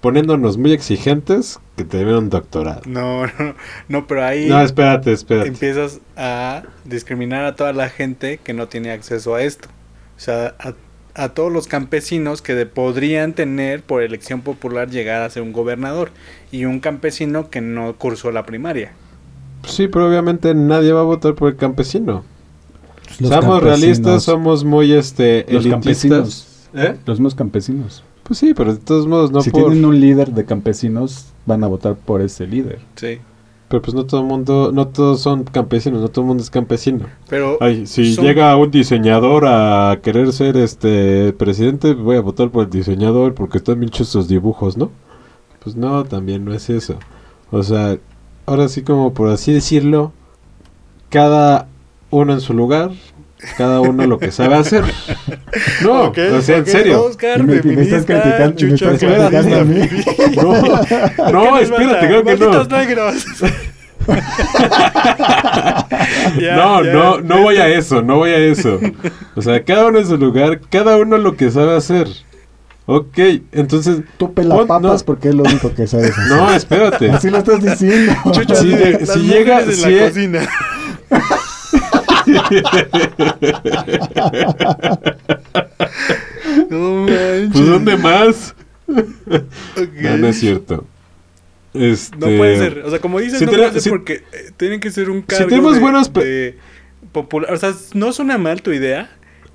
poniéndonos muy exigentes, que terminen un doctorado. No, no, no, pero ahí No, espérate, espérate. empiezas a discriminar a toda la gente que no tiene acceso a esto. O sea, a, a todos los campesinos que de- podrían tener por elección popular llegar a ser un gobernador y un campesino que no cursó la primaria. Sí, pero obviamente nadie va a votar por el campesino. Los Somos realistas, somos muy este Los elitistas. campesinos. ¿Eh? Los mismos campesinos. Pues sí, pero de todos modos no si por... tienen un líder de campesinos, van a votar por ese líder. Sí. Pero pues no todo el mundo, no todos son campesinos, no todo el mundo es campesino. Pero Ay, si son- llega un diseñador a querer ser este presidente, voy a votar por el diseñador porque están bien sus dibujos, ¿no? Pues no, también no es eso. O sea, ahora sí como por así decirlo, cada uno en su lugar, cada uno lo que sabe hacer. No, Ok, o sea, en serio. Oscar, me- estás criticando- me Chucho, estás clasista, criticando a mí. No, no, ¿Qué les espérate, creo que no. No, no, no voy a eso, no voy a eso. O sea, cada uno en su lugar, cada uno lo que sabe hacer. Ok, entonces, Tú pela Pon- papas no. porque es lo único que sabes hacer. no, espérate. Así lo estás diciendo. Chucho, Si de, si llega- en si la cocina. No manches. Pues, ¿dónde más? No, no es cierto. Este, No puede ser. O sea, como dices, Si no puede ser si- porque eh, tienen que ser un cargo tenemos de, buenos de, popular. O sea, no suena mal tu idea,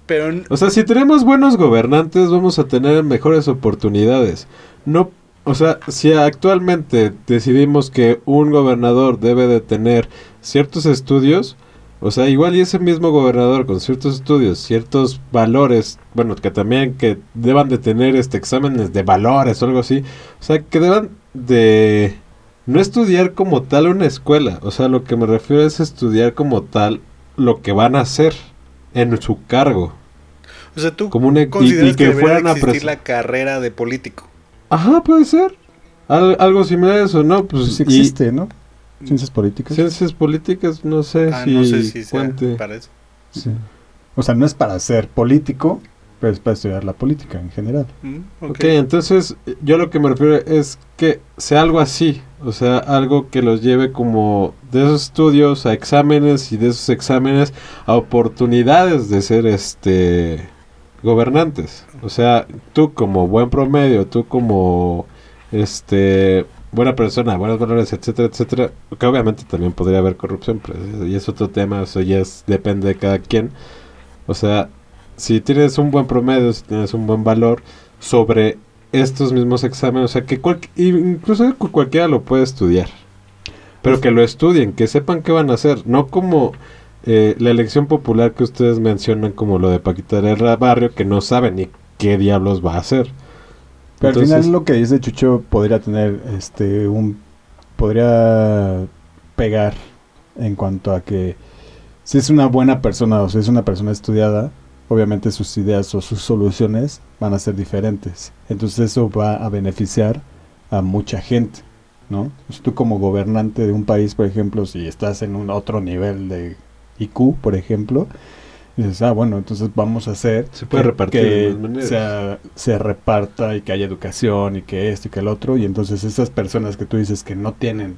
pero. O sea, si tenemos buenos gobernantes, vamos a tener mejores oportunidades. No, o sea, si actualmente decidimos que un gobernador debe de tener ciertos estudios, o sea, igual y ese mismo gobernador con ciertos estudios, ciertos valores, bueno, que también que deban de tener este exámenes de valores o algo así, o sea, que deban de no estudiar como tal una escuela, o sea, lo que me refiero es estudiar como tal lo que van a hacer en su cargo. O sea, tú como una, consideras que, fueran a existir la carrera de político. Ajá, puede ser. algo similar a eso, ¿no? Pues, pues sí existe, ¿no? Ciencias políticas. Ciencias políticas, no sé ah, si, no sé si para eso. Sí. O sea, no es para ser político, pero es para estudiar la política en general. Mm, ok, entonces yo lo que me refiero es que sea algo así, o sea, algo que los lleve como de esos estudios a exámenes y de esos exámenes a oportunidades de ser este gobernantes. O sea, tú como buen promedio, tú como este buena persona, buenos valores, etcétera, etcétera, que obviamente también podría haber corrupción, pero y es otro tema, eso ya es, depende de cada quien. O sea, si tienes un buen promedio, si tienes un buen valor sobre estos mismos exámenes, o sea, que incluso cualquiera lo puede estudiar, pero que lo estudien, que sepan qué van a hacer, no como eh, la elección popular que ustedes mencionan como lo de Paquita del Barrio, que no saben ni qué diablos va a hacer. Pero al final lo que dice Chucho podría tener este un podría pegar en cuanto a que si es una buena persona o si es una persona estudiada, obviamente sus ideas o sus soluciones van a ser diferentes. Entonces eso va a beneficiar a mucha gente, ¿no? Tú como gobernante de un país, por ejemplo, si estás en un otro nivel de IQ, por ejemplo, dices, ah, bueno, entonces vamos a hacer se puede repartir que se reparta y que haya educación y que esto y que el otro, y entonces esas personas que tú dices que no tienen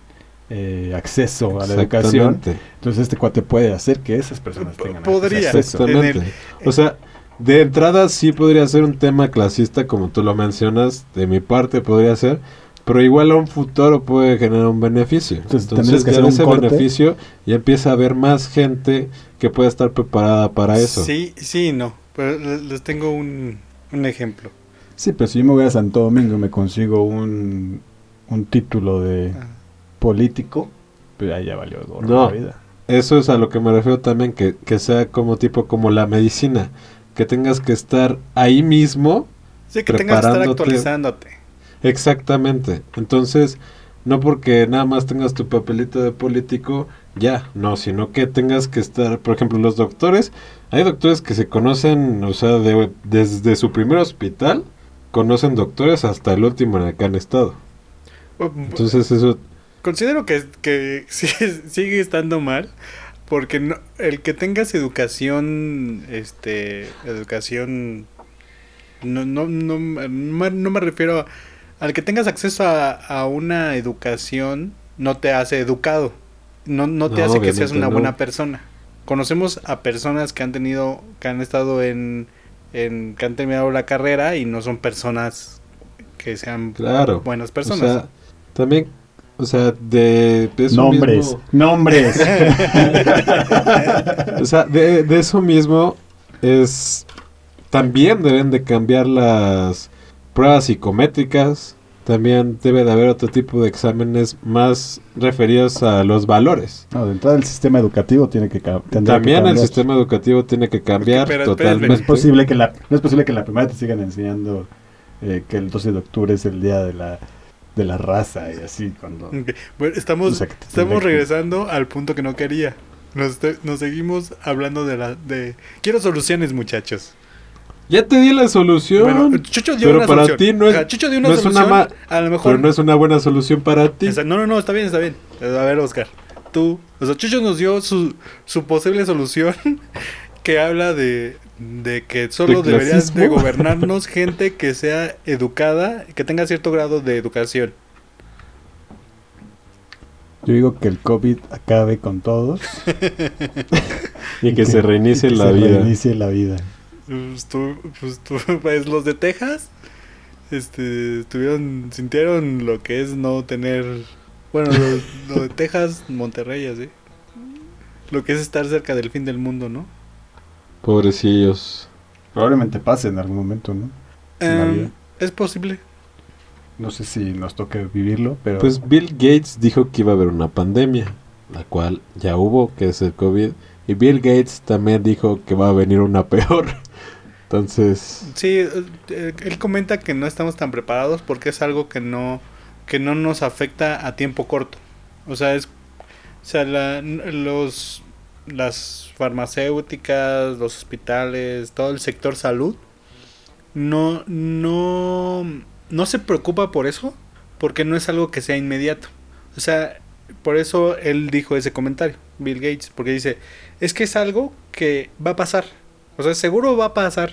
eh, acceso a la educación, entonces este cuate puede hacer que esas personas tengan podría, acceso. Exactamente. O sea, de entrada sí podría ser un tema clasista, como tú lo mencionas, de mi parte podría ser, pero igual a un futuro puede generar un beneficio. Entonces, Entonces que hacer ese beneficio y empieza a haber más gente que pueda estar preparada para eso. Sí, sí, no. Pero les tengo un, un ejemplo. Sí, pero si yo me voy a Santo Domingo y me consigo un, un título de ah. político, pues ahí ya valió no, la vida. Eso es a lo que me refiero también, que, que sea como tipo como la medicina, que tengas que estar ahí mismo. Sí, que tengas que estar actualizándote. Exactamente. Entonces, no porque nada más tengas tu papelito de político, ya, no, sino que tengas que estar, por ejemplo, los doctores, hay doctores que se conocen, o sea, desde su primer hospital, conocen doctores hasta el último en el que han estado. Entonces eso... Considero que, que sigue, estando mal, porque no, el que tengas educación, este, educación, no, no, no, no me refiero a al que tengas acceso a, una educación no te hace educado, no, no te hace que seas una buena persona. Conocemos a personas que han tenido, que han estado en, en, que han terminado la carrera y no son personas que sean buenas personas. O sea, también, o sea, de, eso nombres, nombres. o sea, de, de eso mismo es, también deben de cambiar las pruebas psicométricas, también debe de haber otro tipo de exámenes más referidos a los valores. No, de entrada el sistema educativo tiene que cambiar. También el sistema educativo tiene que cambiar totalmente. No es posible que la, no es posible que en la primaria te sigan enseñando eh, que el 12 de octubre es el día de la de la raza y así cuando bueno, estamos estamos regresando al punto que no quería nos, nos seguimos hablando de la de quiero soluciones muchachos ya te di la solución. Bueno, Chucho dio pero para ti no es, Chucho dio una solución. una a lo mejor. Pero no es una buena solución para ti. no, no, no, está bien, está bien. A ver, Oscar. Tú. O sea, Chucho nos dio su, su posible solución que habla de, de que solo deberías de gobernarnos gente que sea educada, que tenga cierto grado de educación. Yo digo que el COVID acabe con todos. y, que, se reinicie la vida. Se reinicie la vida pues, tú, pues, tú, pues los de Texas, este, tuvieron, sintieron lo que es no tener, bueno, lo, de Texas, Monterrey, así. lo que es estar cerca del fin del mundo, ¿no? Pobrecillos. Probablemente pase en algún momento, ¿no? Em, es posible. No sé si nos toque vivirlo, pero Pues Bill Gates dijo que iba a haber una pandemia, la cual ya hubo, que es el COVID. Y Bill Gates también dijo que va a venir una peor. Entonces, Sí, eh, él comenta que no estamos tan preparados porque es algo que no que no nos afecta a tiempo corto. O sea, es o sea, la- los las farmacéuticas, los hospitales, todo el sector salud no no no se preocupa por eso porque no es algo que sea inmediato. O sea, por eso él dijo ese comentario, Bill Gates, porque dice, es que es algo que va a pasar. O sea, seguro va a pasar,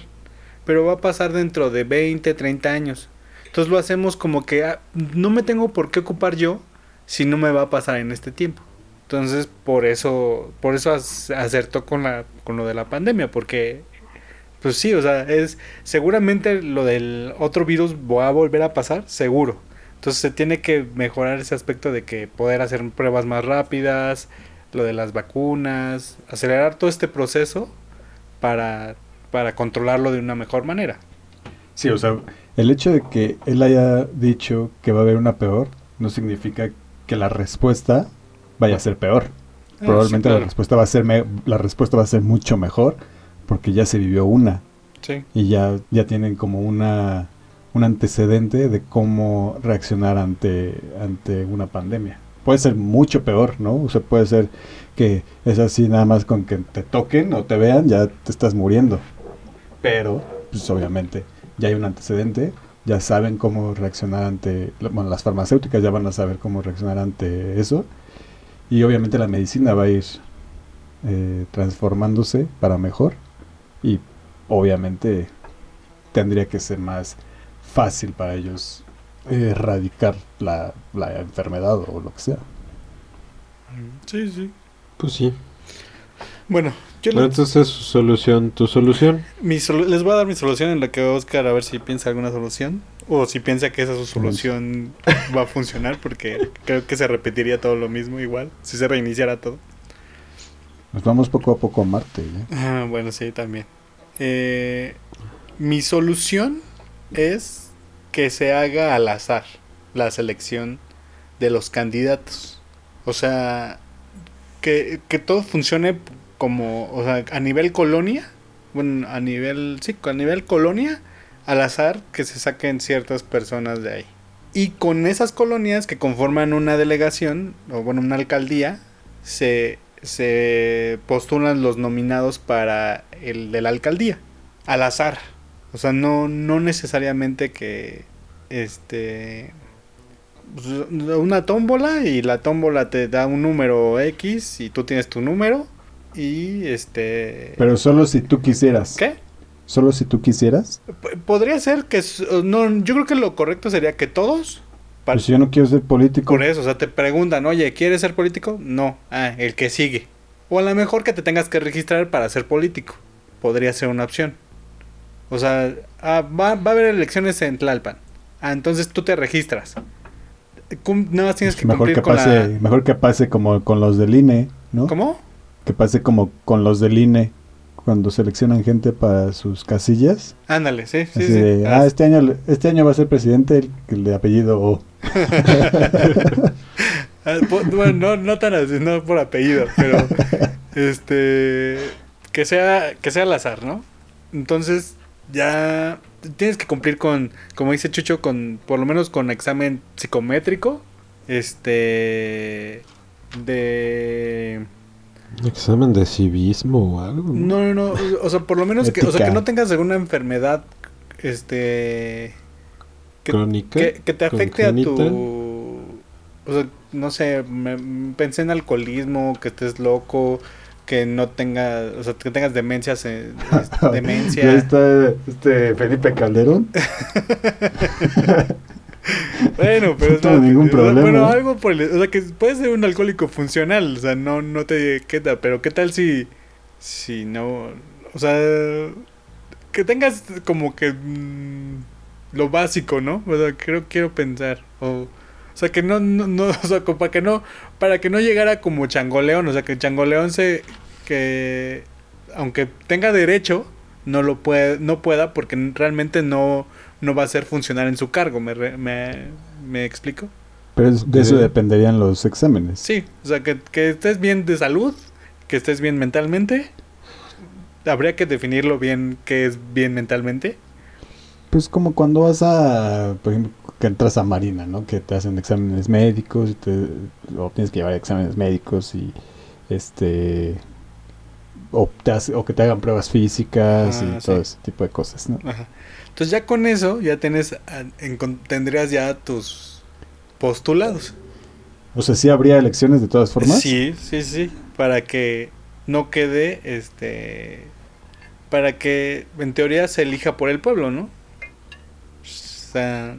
pero va a pasar dentro de 20, 30 años. Entonces lo hacemos como que ah, no me tengo por qué ocupar yo si no me va a pasar en este tiempo. Entonces, por eso por eso ac- acertó con la con lo de la pandemia, porque pues sí, o sea, es seguramente lo del otro virus va a volver a pasar, seguro. Entonces se tiene que mejorar ese aspecto de que poder hacer pruebas más rápidas, lo de las vacunas, acelerar todo este proceso para, para controlarlo de una mejor manera. sí, o sea, el hecho de que él haya dicho que va a haber una peor no significa que la respuesta vaya a ser peor. Probablemente Ah, sí, la respuesta va a ser me- la respuesta va a ser mucho mejor porque ya se vivió una Sí. y ya ya tienen como una un antecedente de cómo reaccionar ante ante una pandemia. Puede ser mucho peor, ¿no? O sea, puede ser que es así nada más con que te toquen o te vean ya te estás muriendo. Pero pues obviamente ya hay un antecedente, ya saben cómo reaccionar ante bueno, las farmacéuticas ya van a saber cómo reaccionar ante eso y obviamente la medicina va a ir eh, transformándose para mejor y obviamente tendría que ser más fácil para ellos erradicar la, la enfermedad o lo que sea. Sí, sí. pues sí. Bueno, yo Bueno, le- entonces su solución, tu solución. mi solu- les voy a dar mi solución en la que Oscar a ver si piensa alguna solución o si piensa que esa su solución va a funcionar porque creo que se repetiría todo lo mismo igual si se reiniciara todo. Nos vamos poco a poco a Marte. ¿eh? Ah, bueno, sí, también. Eh, mi solución es que se haga al azar la selección de los candidatos. O sea, que, que todo funcione como, o sea, a nivel colonia, bueno, a nivel, sí, a nivel colonia, al azar que se saquen ciertas personas de ahí. Y con esas colonias que conforman una delegación, o bueno, una alcaldía, se, se postulan los nominados para el de la alcaldía. Al azar. O sea, no, no necesariamente que este pues, una tómbola y la tómbola te da un número X y tú tienes tu número y este Pero solo si tú quisieras. ¿Qué? Solo si tú quisieras. P- Podría ser que no, yo creo que lo correcto sería que todos Pues si yo no quiero ser político. Por eso, o sea, te preguntan, oye, ¿quieres ser político? No. Ah, el que sigue. O a lo mejor que te tengas que registrar para ser político. Podría ser una opción. O sea, ah, va, va a haber elecciones en Tlalpan. Ah, entonces tú te registras. Cum- Nada más tienes pues que mejor cumplir que con pase, la... mejor que pase como con los del INE, ¿no? ¿Cómo? Que pase como con los del INE cuando seleccionan gente para sus casillas. Ándale, sí, sí, Ah, ah, este año, este año va a ser presidente el, el de apellido O. Ah, bueno, no, no tan así, no por apellido, pero este que sea que sea al azar, ¿no? Entonces ya tienes que cumplir con, como dice Chucho, con por lo menos con examen psicométrico, este de Examen de civismo o algo. no, no, no, o sea, por lo menos que, o sea, que no tengas alguna enfermedad este que, Crónica. que, que te afecte a tu o sea no sé me pensé en alcoholismo que estés loco que no tengas o sea que tengas demencias eh, Ya demencia está este Felipe Calderón. bueno pero No tengo ningún problema, bueno ¿no? algo por el- o sea que puedes ser un alcohólico funcional o sea no no te queda pero qué tal si si no o sea que tengas como que mm, lo básico no o sea creo quiero pensar O sea, que no, no, no o sea, para que no, para que no llegara como Changoleón, o sea, que Changoleón se, que, aunque tenga derecho, no lo puede, no pueda porque realmente no, no va a ser funcionar en su cargo, ¿me, me, me explico? Pero de eso dependerían los exámenes. Sí, o sea, que, que estés bien de salud, que estés bien mentalmente. Habría que definirlo bien qué es bien mentalmente. Pues como cuando vas a, por ejemplo, que entras a Marina, ¿no? Que te hacen exámenes médicos y te, o tienes que llevar exámenes médicos y este o, o que te hagan pruebas físicas y todo ese tipo de cosas, ¿no? Entonces ya con eso ya tienes tendrías ya tus postulados. O sea, sí habría elecciones de todas formas. Sí, sí, sí, para que no quede este para que en teoría se elija por el pueblo, ¿no? O sea,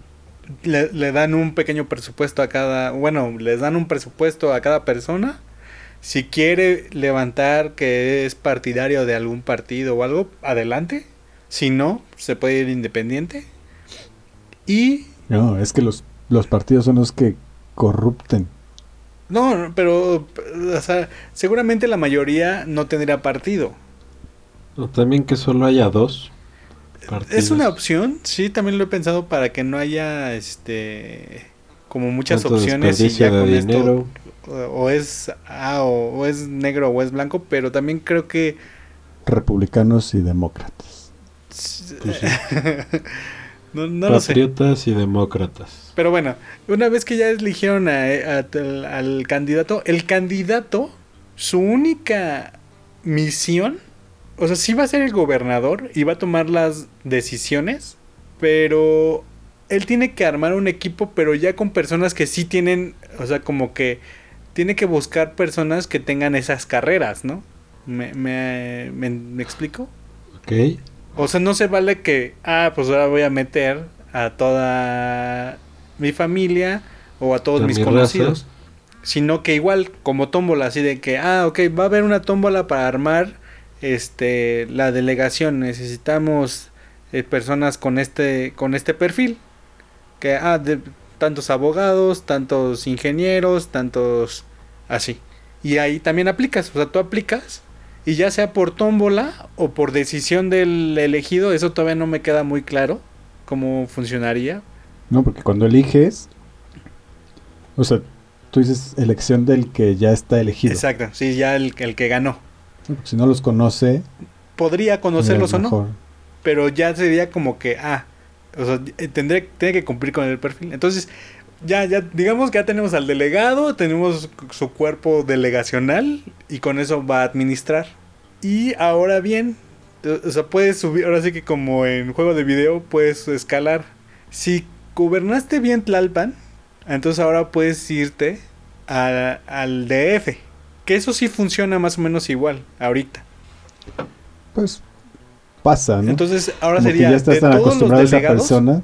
le, dan un pequeño presupuesto a cada, bueno, les dan un presupuesto a cada persona. Si quiere levantar que es partidario de algún partido o algo, adelante. Si no, se puede ir independiente. Y... No, es que los, los partidos son los que corrupten. No, pero o sea, seguramente la mayoría no tendría partido. O también que solo haya dos. Es una opción, sí, también lo he pensado para que no haya este como muchas opciones y ya con esto o es ah, o, es negro o es blanco, pero también creo que republicanos y demócratas. Pues no, Patriotas y demócratas. Pero bueno, una vez que ya eligieron al candidato, el candidato, su única misión o sea, sí va a ser el gobernador y va a tomar las decisiones, pero él tiene que armar un equipo, pero ya con personas que sí tienen, o sea, como que tiene que buscar personas que tengan esas carreras, ¿no? ¿Me, me, me, explico? Ok. O sea, no se vale que, ah, pues ahora voy a meter a toda mi familia o a todos mis conocidos. Sino que igual, como tómbola, así de que, ah, ok, va a haber una tómbola para armar este la delegación necesitamos eh, personas con este con este perfil. Que ah, de tantos abogados tantos ingenieros tantos así. Y ahí también aplicas o sea tú aplicas y ya sea por tómbola o por decisión del elegido eso todavía no me queda muy claro cómo funcionaría. No porque cuando eliges o sea tú dices elección del que ya está elegido. Exacto sí ya el, el que ganó si no los conoce. Podría conocerlos o no. Pero ya sería como que, ah, o sea, eh, tendría, tiene que cumplir con el perfil. Entonces, ya, ya, digamos que ya tenemos al delegado, tenemos su cuerpo delegacional y con eso va a administrar. Y ahora bien, o sea, puedes subir, ahora sí que como en juego de video, puedes escalar. Si gobernaste bien Tlalpan, entonces ahora puedes irte al DF. Que eso sí funciona más o menos igual ahorita. Pues pasa, ¿no? Entonces ahora sería ya de todos los delegados, esa persona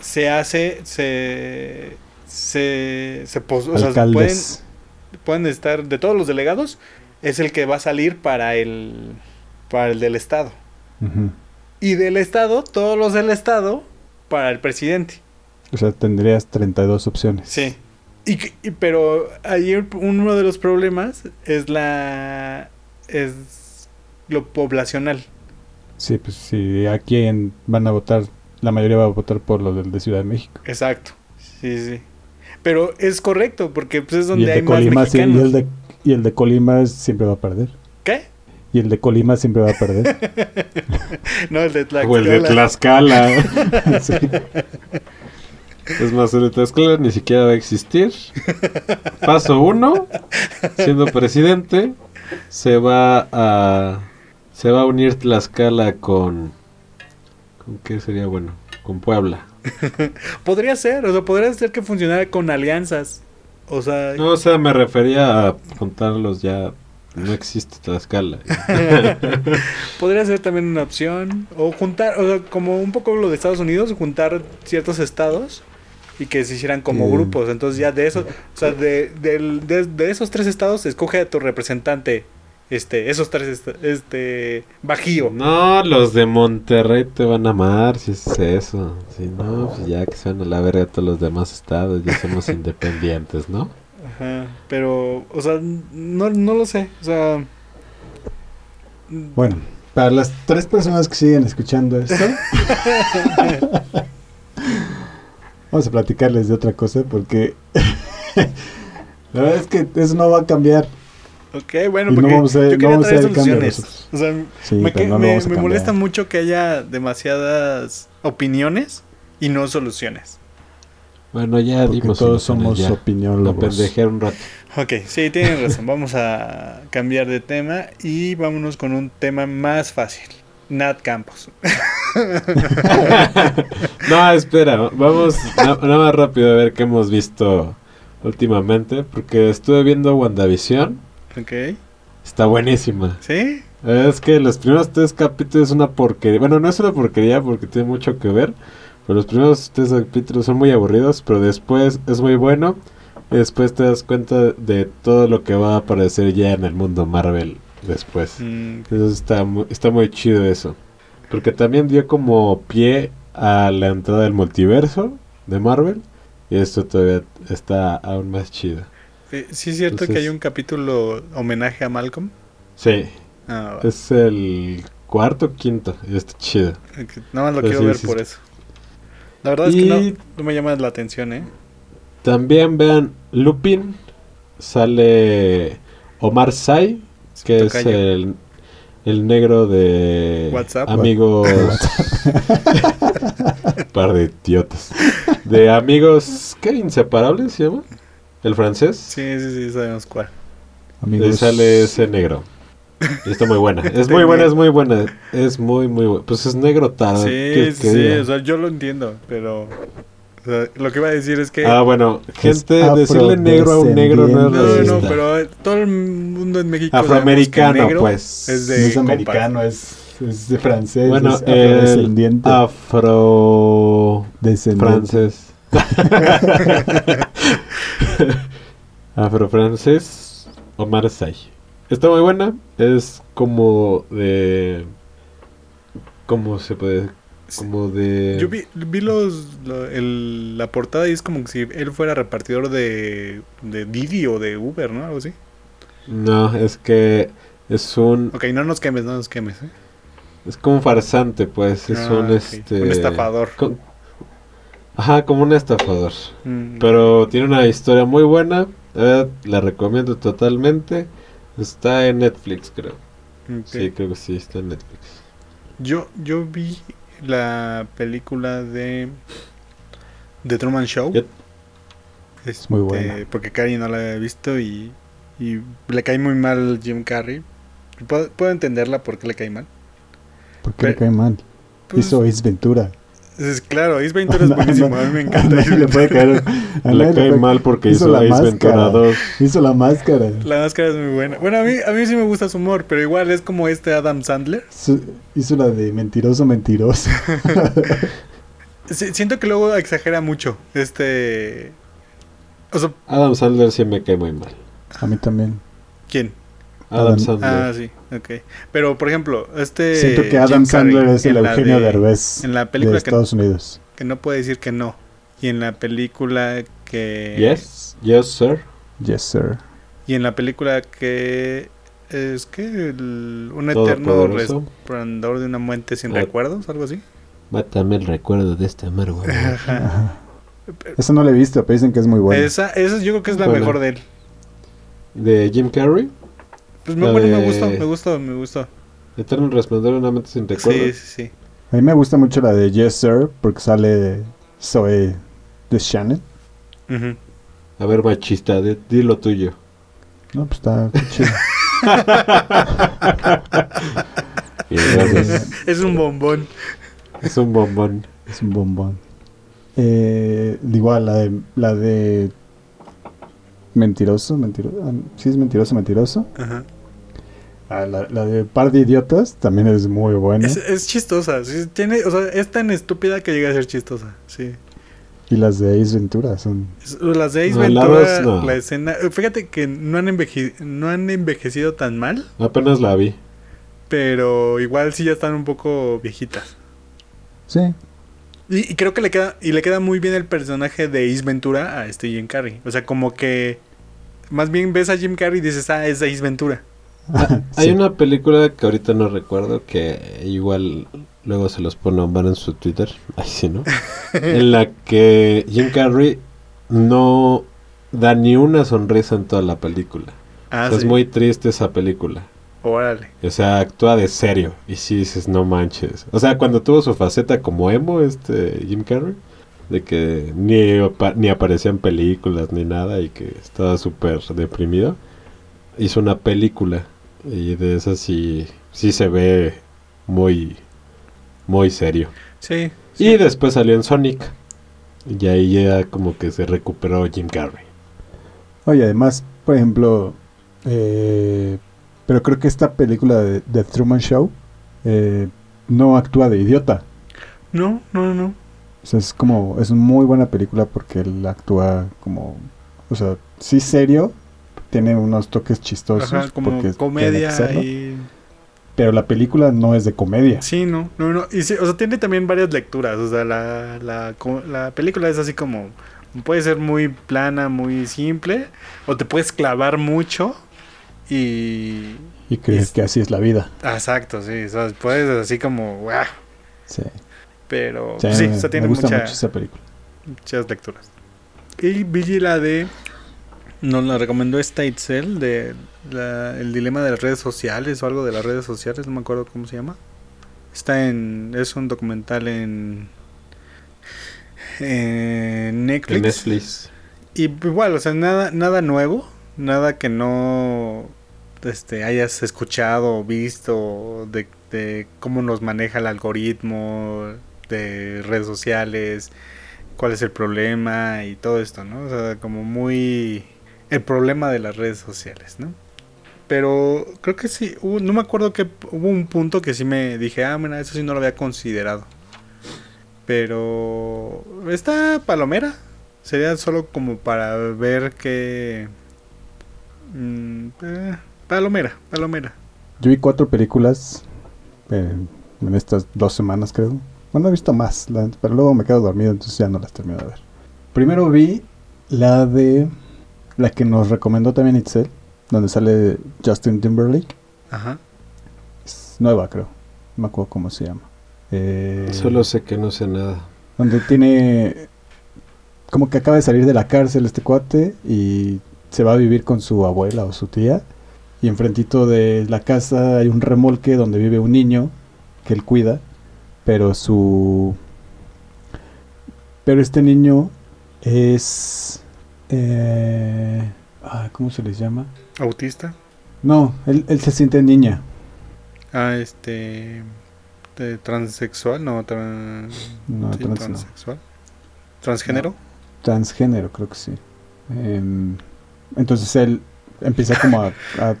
se hace se se se o sea, pueden pueden estar de todos los delegados es el que va a salir para el para el del estado. Y del estado, todos los del estado para el presidente. O sea, tendrías 32 opciones. Sí. Y, pero ayer uno de los problemas es la es lo poblacional. Sí, pues si aquí van a votar, la mayoría va a votar por lo del de Ciudad de México. Exacto. Sí, sí. Pero es correcto porque pues, es donde hay más mexicanos. y, el de, y el de Colima siempre va a perder. ¿Qué? Y el de Colima siempre va a perder. no, el de Tlaxcala. O el de Tlaxcala. sí. Es más, el Tlaxcala ni siquiera va a existir. Paso uno, siendo presidente, se va a se va a unir Tlaxcala con ¿con qué sería bueno? Con Puebla. podría ser, o sea, podría ser que funcionara con alianzas. O sea, no, o sea, me refería a contarlos ya no existe Tlaxcala. Podría ser también una opción. O juntar, o sea, como un poco lo de Estados Unidos, juntar ciertos estados y que se hicieran como grupos. Entonces ya de eso, o sea, de, de, de, esos tres estados escoge a tu representante este, esos tres, este, este, Bajío. No, los de Monterrey te van a amar si es eso. Si no, pues ya que se van a la verga todos los demás estados, ya somos independientes, ¿no? Ajá, pero, o sea, no, no lo sé, o sea... Bueno, para las tres personas que siguen escuchando esto, vamos a platicarles de otra cosa porque la verdad es que eso no va a cambiar. Ok, bueno, Y no porque vamos a- yo no quería vamos a traer hacer cambio soluciones. nosotros. O sea, Sí, me, que- no lo molesta mucho que haya demasiadas opiniones y no soluciones. Bueno, ya Porque dimos todos somos ya. La opiniólogos. pendejear un rato. Ok, sí, tienen razón. Vamos a cambiar de tema y vámonos con un tema más fácil. Nat Campos. No, espera, vamos na- nada más rápido a ver qué hemos visto últimamente, porque estuve viendo WandaVision, Ok, está buenísima. ¿sí? Es que los primeros tres capítulos es una porquería. Bueno, no es una porquería porque tiene mucho que ver. Pero los primeros tres capítulos son muy aburridos. Pero después es muy bueno. Y después te das cuenta de todo lo que va a aparecer ya en el mundo Marvel después. Mm, Entonces está muy, está muy chido eso. Porque también dio como pie a la entrada del multiverso de Marvel. Y esto todavía está aún más chido. ¿Sí es cierto que hay un capítulo homenaje a Malcolm? Sí, Ah, va. es el cuarto o quinto. Y está chido. Nada más lo quiero ver sí, por sí. eso. La verdad es Y- que no, no me llama la atención, ¿eh? También vean Lupin. Sale Omar Sy, que es el, el negro de WhatsApp. amigos. Par de idiotas. De amigos. ¿Qué? ¿Inseparables se llama? ¿El francés? Sí, sí, sí, sabemos cuál. Amigos, sale ese negro. Y está muy buena. Es muy buena, es muy buena. Es muy, muy buena. Pues es negro tarde. Sí, sí, sí, o sea, yo lo entiendo, pero lo que iba a decir es que Ah, bueno, gente, decirle negro a un negro no es no, racista. no, pero eh, todo el mundo en México Afroamericano, negro pues. es no de es americano, es, es de francés, Bueno, es afrodescendiente. afro descendiente. francés. afro francés Omar Sy. Está muy buena. Es como de. ¿Cómo se puede? Como de. Yo vi, vi los, el- la portada y es como si él fuera repartidor de, de Didi o de Uber, ¿no? Algo así. No, es que es un. Ok, no nos quemes, no nos quemes, ¿eh? Es como un farsante, pues. Es Ah, un este. Un estafador. co- Ajá, como un estafador. Mm, Pero tiene una historia muy buena. La verdad, la recomiendo totalmente. Está en Netflix, creo. Sí, creo que sí, está en Netflix. Yo, yo vi la película de The Truman Show. Yo- Este, Muy buena. Porque Cari no la había visto y, y le cae muy mal Jim Carrey. Puedo, puedo entenderla porque le cae mal. ¿Por qué le cae mal? Pues, Hizo Ace Ventura. Es, claro, Ace Ventura es buenísimo. a mí me encanta. Ace le puede caer. a Le cae mal porque hizo hizo, la Ace máscara. Ventura 2. Hizo la máscara. La máscara es muy buena. Bueno, a mí, a mí sí me gusta su humor, pero igual es como este Adam Sandler. Su- hizo la de mentiroso, mentiroso. Sí, siento que luego exagera mucho. Este. O sea, Adam Sandler sí me cae muy mal. A mí también. ¿quién? Adam, Sandler. Ah, sí, ok. Pero, por ejemplo, este. Siento que Adam Sandler es el Eugenio de- Derbez En la de película que, Estados Unidos. que no puede decir que no. Y en la película que. Yes, yes, sir. Yes, sir. Y en la película que. Es que el- un eterno resplandor de una muerte sin Ah. recuerdos, algo así. Mátame el recuerdo de este amargo. Ajá. Ajá. Esa no la he visto, pero dicen que es muy buena. Esa, esa yo creo que es la Buena. mejor de él. De Jim Carrey. Pues me, bueno, me de- gustó, me gustó, me gustó. Eterno resplandor una mente sin recuerdo. Sí, sí, sí. A mí me gusta mucho la de Yes, sir, porque sale Zoe de Shannon. Ujú. A ver, machista, di, di lo tuyo. No, pues está chido. Es un bombón. es un bombón. Es un bombón. Eh, igual, la de, la de Mentiroso, mentiroso. ah, Sí, es mentiroso, mentiroso. Ajá. Ah, la, la de Par de Idiotas también es muy buena. Es, es chistosa. sí, tiene, o sea, es tan estúpida que llega a ser chistosa. Sí. Y las de Ace Ventura son... Es- Las de Ace No, Ventura, no. la escena... Fíjate que no han, enveje- no han envejecido tan mal, Apenas la vi. pero igual sí ya están un poco viejitas. Sí. Y, y creo que le queda y le queda muy bien el personaje de Ace Ventura a este Jim Carrey. O sea, como que más bien ves a Jim Carrey y dices, ah, es de Ace Ventura. Hay Sí. una película que ahorita no recuerdo que igual luego se los pone Omar en su Twitter. Ay, sí, ¿no? en la que Jim Carrey no da ni una sonrisa en toda la película. Ah, O sea, sí. Es muy triste esa película. Órale. O sea, actúa de serio. Y sí dices, no manches. O sea, cuando tuvo su faceta como emo, este Jim Carrey, de que ni, ni aparecía en películas ni nada y que estaba súper deprimido, hizo una película. Y de esa sí, sí se ve muy, muy serio. Sí. Y después salió en Sonic. Y ahí ya como que se recuperó Jim Carrey. Oye, además, por ejemplo, eh, pero creo que esta película de The Truman Show eh, no actúa de idiota. No, no, no. O sea, es como, es una muy buena película porque él actúa como, o sea, sí serio, tiene unos toques chistosos, Ajá, como comedia serlo, y... pero la película no es de comedia. Sí, no, no, no. Y sí, o sea, tiene también varias lecturas. O sea, la, la, la película es así como... Puede ser muy plana, muy simple. O te puedes clavar mucho. Y... Y creer Es- que así es la vida. Exacto, sí. O sea, puedes así como... ¡guau! Sí, Pero Sí, sí, me, o sea, tiene me gusta mucha- mucho esa película. muchas lecturas. Y Billy la de... Nos la recomendó Statesel de la- el dilema de las redes sociales o algo de las redes sociales, no me acuerdo cómo se llama. Está en... es un documental en... en Netflix. En Netflix. Y igual, o sea, nada, nada nuevo, nada que no este, hayas escuchado o visto de, de cómo nos maneja el algoritmo de redes sociales, cuál es el problema y todo esto, ¿no? O sea, como muy el problema de las redes sociales, ¿no? Pero creo que sí, no me acuerdo que hubo un punto que sí me dije, ah, mira, eso sí no lo había considerado. Pero está palomera. Sería solo como para ver que... mm, eh, palomera, palomera. Yo vi cuatro películas eh, en estas dos semanas, creo. Bueno, he visto más, pero luego me quedo dormido, entonces ya no las termino de ver. Primero vi la de la que nos recomendó también Itzel, donde sale Justin Timberlake. Ajá. Es nueva, creo. No me acuerdo cómo se llama. Eh, Solo sé que no sé nada. donde tiene como que acaba de salir de la cárcel este cuate y se va a vivir con su abuela o su tía y enfrentito de la casa hay un remolque donde vive un niño que él cuida pero su pero este niño es eh, ah, ¿cómo se les llama? Autista. no, él, él se siente niña Ah, este... de transexual, no, tran- no, sí, trans no. transexual. Transgénero. transgénero creo que sí Em, entonces él empieza como a- a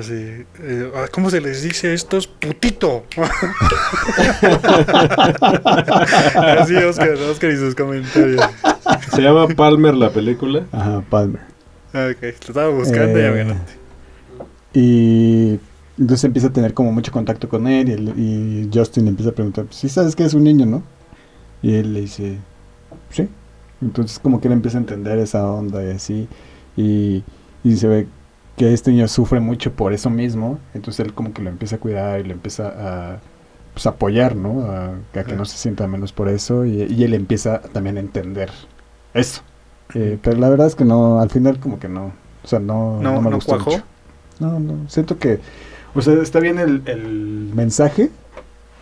Así, eh, ah, ¿cómo se les dice a estos? Putito. Así Oscar, Oscar y sus comentarios. Se llama Palmer la película. Ajá, Palmer. Ah, Ok, lo estaba buscando y Eh, ganaste. Y entonces empieza a tener como mucho contacto con él y, él- y Justin le empieza a preguntar, si sabes que es un niño, ¿no? Y él le dice, sí. Entonces como que él empieza a entender esa onda y así. Y, y se ve que este niño sufre mucho por eso mismo. Entonces él como que lo empieza a cuidar y lo empieza a pues, apoyar, ¿no? A, a que no se sienta menos por eso. Y, y él empieza también a entender eso. Eh, pero la verdad es que no, al final como que no. O sea, no, No, no me no gustó cuajó. mucho. No, no, siento que, o sea, está bien el, el mensaje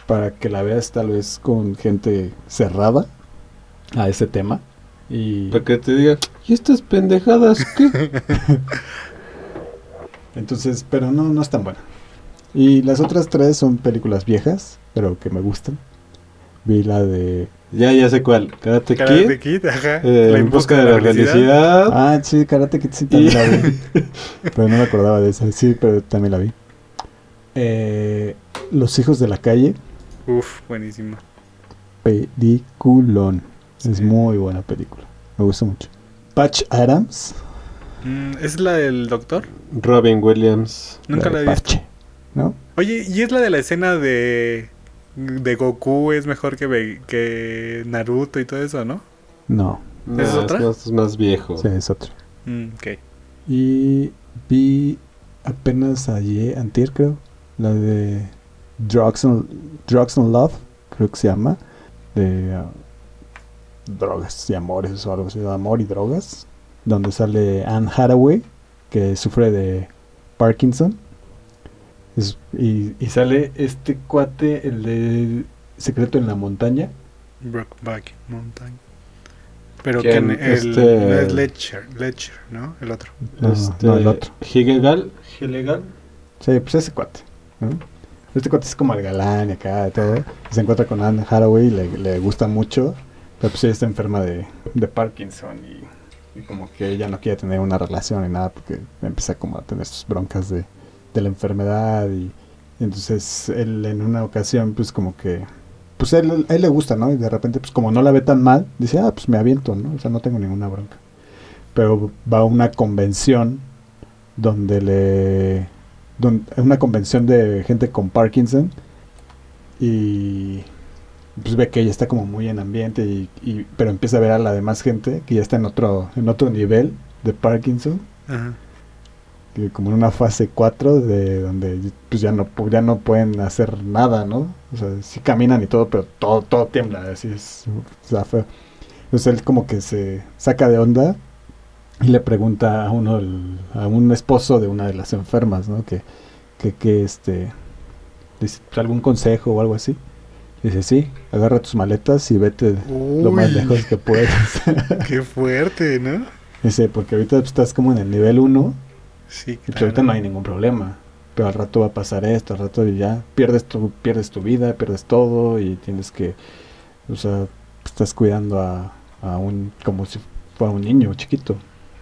para que la veas tal vez con gente cerrada a ese tema. Y Para que te diga, ¿y estas pendejadas qué? entonces, pero no, no es tan buena. Y las otras tres son películas viejas, pero que me gustan. Vi la de... ya, ya sé cuál. Karate Karate Kid. Kid, ajá. eh, La en busca de la felicidad. Ah, sí, Karate Kid sí también la vi. pero no me acordaba de esa. Sí, pero también la vi. Eh, Los hijos de la calle, Uf, buenísimo. peliculón. Es Sí. muy buena película. Me gusta mucho. Patch Adams. Mm, ¿Es la del doctor? Robin Williams. Nunca la de he visto. Parche, ¿No? Oye, ¿y es la de la escena de, de Goku es mejor que, que Naruto y todo eso, no? No. No, ¿Es otra? más, es más viejo. Sí, es otro. Mm, ok. Y vi apenas ayer, antier creo, la de Drugs and, Drugs and Love, creo que se llama, de ah, drogas y amores o algo así, amor y drogas, donde sale Anne Hathaway, que sufre de Parkinson. Es- y, y sale este cuate, el de Secreto en la Montaña. Brokeback Mountain. Pero ¿Quién? que el, Este- no es Ledger, Ledger, ¿no? El otro. No, Este, no, el otro. Higegal. Hilegal. Sí, pues ese cuate. ¿no? Este cuate es como el galán y acá y todo. y se encuentra con Anne Hathaway y le, le gusta mucho. Pero pues ella está enferma de, de Parkinson y, y como que ella no quiere tener una relación ni nada porque empieza como a tener sus broncas de, de la enfermedad y, y entonces él en una ocasión pues como que pues él, a él le gusta, ¿no? Y de repente pues como no la ve tan mal, dice, ah, pues me aviento, ¿no? O sea, no tengo ninguna bronca. Pero va a una convención donde le don- es una convención de gente con Parkinson y pues ve que ella está como muy en ambiente y, y- pero empieza a ver a la demás gente que ya está en otro en otro nivel de Parkinson Ajá. como en una fase 4 de donde pues ya no ya no pueden hacer nada no o sea sí caminan y todo pero todo todo tiembla así es o sea, feo. entonces él como que se saca de onda y le pregunta a uno del- a un esposo de una de las enfermas no que que, que este "Pues, algún consejo o algo así dice sí agarra tus maletas y vete lo más lejos que puedas Qué fuerte, ¿no? dice porque ahorita estás como en el nivel 1 Sí, y pues ahorita no hay ningún problema. Pero al rato va a pasar esto, al rato ya pierdes tu, pierdes tu vida, pierdes todo y tienes que, o sea, estás cuidando a, a un, como si fuera un niño chiquito,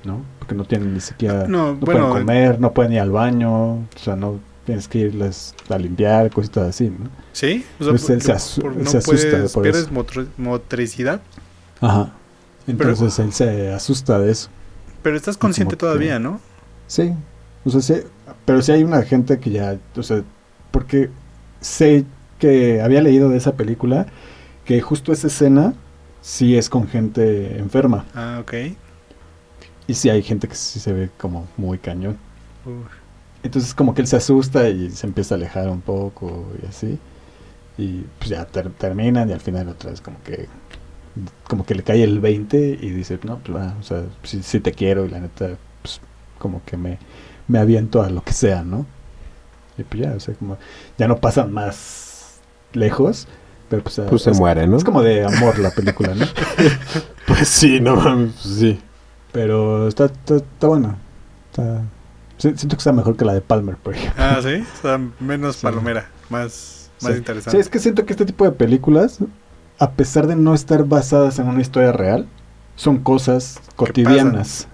¿no? Porque no tienen ni siquiera, No, no bueno, pueden comer, no pueden ir al baño, o sea, no tienes que irles a limpiar, cositas así, ¿no? ¿Sí? O sea, Pues él se asu- por- no se asusta puedes, por pierdes eso. motro- motricidad. Ajá. Entonces él se asusta de eso. Pero estás consciente que- todavía, ¿no? Sí, o sea, sí, pero sí hay una gente que ya, o sea, porque sé que había leído de esa película que justo esa escena sí es con gente enferma Ah, ok. y sí hay gente que sí se ve como muy cañón. Uf. Entonces como que él se asusta y se empieza a alejar un poco y así. Y pues ya ter- terminan y al final otra vez como que como que le cae el 20 y dice, no, pues va, o sea, sí, sí te quiero y la neta, pues como que me, me aviento a lo que sea, ¿no? Y pues ya, o sea, como ya no pasan más lejos, pero pues, Pues se es, muere, ¿no? es como de amor la película, ¿no? Pues sí, no mames, pues sí. Pero está, está, está buena. Está- si- siento que está mejor que la de Palmer, por ejemplo. Ah, sí. Sea, menos Sí. palomera. Más, más Sí. interesante. Sí, es que siento que este tipo de películas, a pesar de no estar basadas en una historia real, son cosas cotidianas.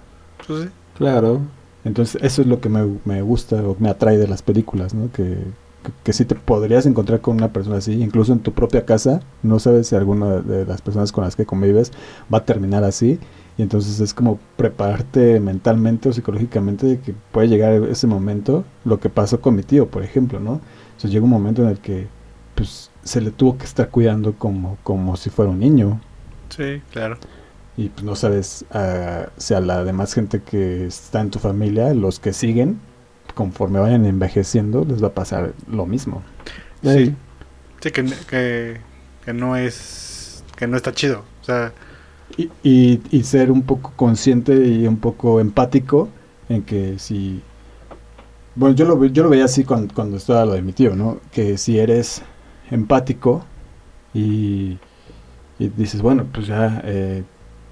Pues sí. Claro. Entonces, eso es lo que me, me gusta o me atrae de las películas, ¿no? Que, que, que sí te podrías encontrar con una persona así, incluso en tu propia casa, no sabes si alguna de las personas con las que convives va a terminar así. Y entonces es como prepararte mentalmente o psicológicamente de que puede llegar ese momento, lo que pasó con mi tío, por ejemplo, ¿no? Sea, llega un momento en el que pues se le tuvo que estar cuidando como, como si fuera un niño Sí, claro. y pues no sabes ah, si a la demás gente que está en tu familia, los que siguen, conforme vayan envejeciendo, les va a pasar lo mismo. Sí. Sí, que, que, que no es. Que no está chido. O sea, Y, y, ser un poco consciente y un poco empático en que si... Bueno, yo lo, yo lo veía así cuando, cuando estaba lo de mi tío, ¿no? Que si eres empático y, y dices, bueno, pues ya, eh,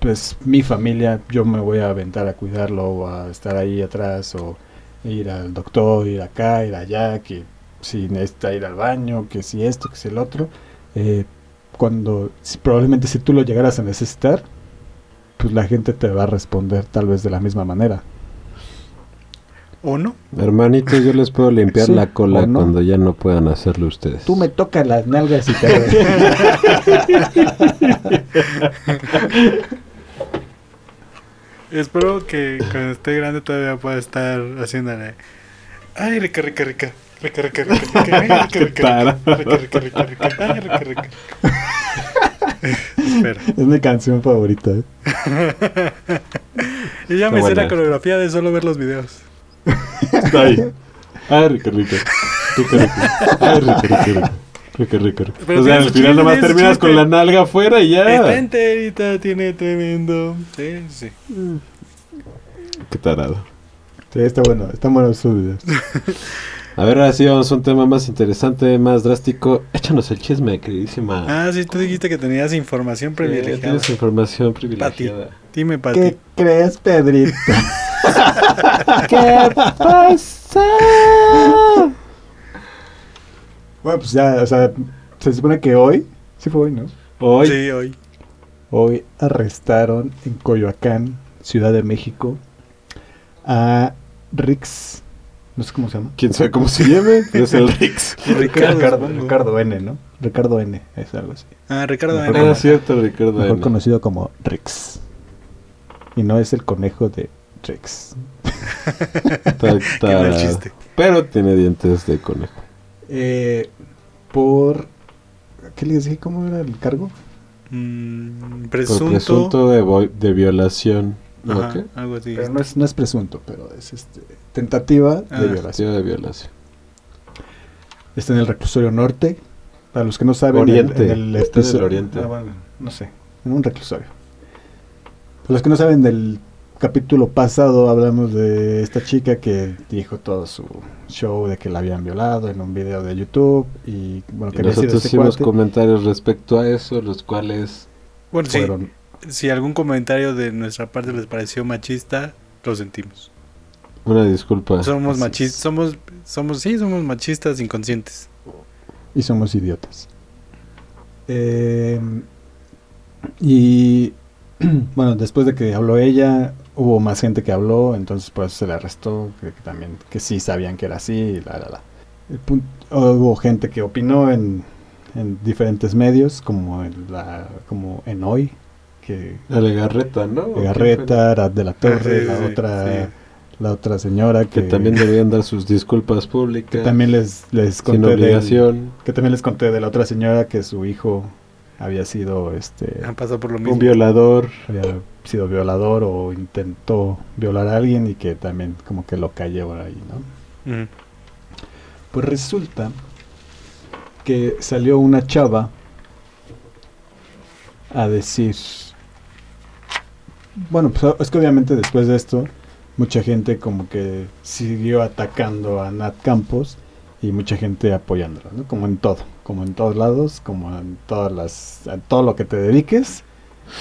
pues mi familia, yo me voy a aventar a cuidarlo o a estar ahí atrás o ir al doctor, ir acá, ir allá, que si necesita ir al baño, que si esto, que si el otro. Eh, cuando si- probablemente si tú lo llegaras a necesitar, pues la gente te va a responder tal vez de la misma manera. ¿O no? Hermanitos, yo les puedo limpiar Sí, la cola no. cuando ya no puedan hacerlo ustedes. Tú me tocas las nalgas y te... Espero que cuando esté grande todavía pueda estar haciéndole. Ay, rica, rica, rica. Espero. es mi canción favorita. ¿eh? Y ya Está me buena. la coreografía de solo ver los videos. Está ahí. Ay, rico, rico. Rico, rico. Ay, rico, rico, rico. Rico, rico, rico. Pero o sea, al final nomás terminas chiste. con la nalga afuera y ya. enterita tiene tremendo. Sí, sí. Qué tarado. Sí, está bueno. Están buenos sus videos. A ver, ahora sí vamos a un tema más interesante, más drástico. Échanos el chisme, queridísima. Ah, sí, tú dijiste que tenías información privilegiada. Tienes información privilegiada. Dime, Pati. ¿Qué crees, Pedrito? ¿Qué pasa? bueno, pues ya, o sea, se supone que hoy, sí fue hoy, ¿no? Hoy, Sí, hoy. Hoy arrestaron en Coyoacán, Ciudad de México, a Rix, no sé cómo se llama. quién sabe cómo se llame, es el Rix. Ricardo, Ricardo, N, ¿no? Ricardo N, es algo así. Ah, Ricardo. Mejor N. Ah, cierto, Ricardo. Mejor N. conocido como Rix. Y no es el conejo de chiste. Pero tiene dientes de conejo. Eh, por... ¿Qué les dije? ¿Cómo era el cargo? Mm, Por presunto. presunto de, de violación. ¿no? Ajá, ¿Qué? algo así. Pero no es, no es presunto, pero es este, tentativa Ah. de violación. Tentativa de violación. Está en el reclusorio norte. Para los que no saben, Oriente. en el Está en el episodio- oriente. Ah, bueno, no sé, en un reclusorio. Para los que no saben del capítulo pasado hablamos de esta chica que dijo todo su show de que la habían violado en un video de YouTube y bueno que nosotros este hicimos cuate, comentarios respecto a eso, los cuales Bueno, sí, fueron si algún comentario de nuestra parte les pareció machista, lo sentimos. Una disculpa. Somos machistas, somos, somos, sí, somos machistas inconscientes. y somos idiotas. Eh, y bueno, después de que habló ella, hubo más gente que habló, entonces pues se le arrestó, que, que también, que sí sabían que era así, y la, la, la. El hubo gente que opinó en, en diferentes medios, como en, la, como en Hoy, que La Legarreta, ¿no? ¿O quién Garreta, Arad de la Torre, sí, la sí, otra sí. La otra señora que, Que también deberían dar sus disculpas públicas. que también les, les sin conté del- obligación. que también les conté de la otra señora que su hijo había sido este Han pasado por lo mismo. Un violador. había sido violador o intentó violar a alguien y que también como que lo calló por ahí, ¿no? Pues resulta que salió una chava a decir bueno, pues es que obviamente después de esto mucha gente como que siguió atacando a Nat Campos y mucha gente apoyándola, ¿no? Como en todo, como en todos lados, como en todas las, en todo lo que te dediques,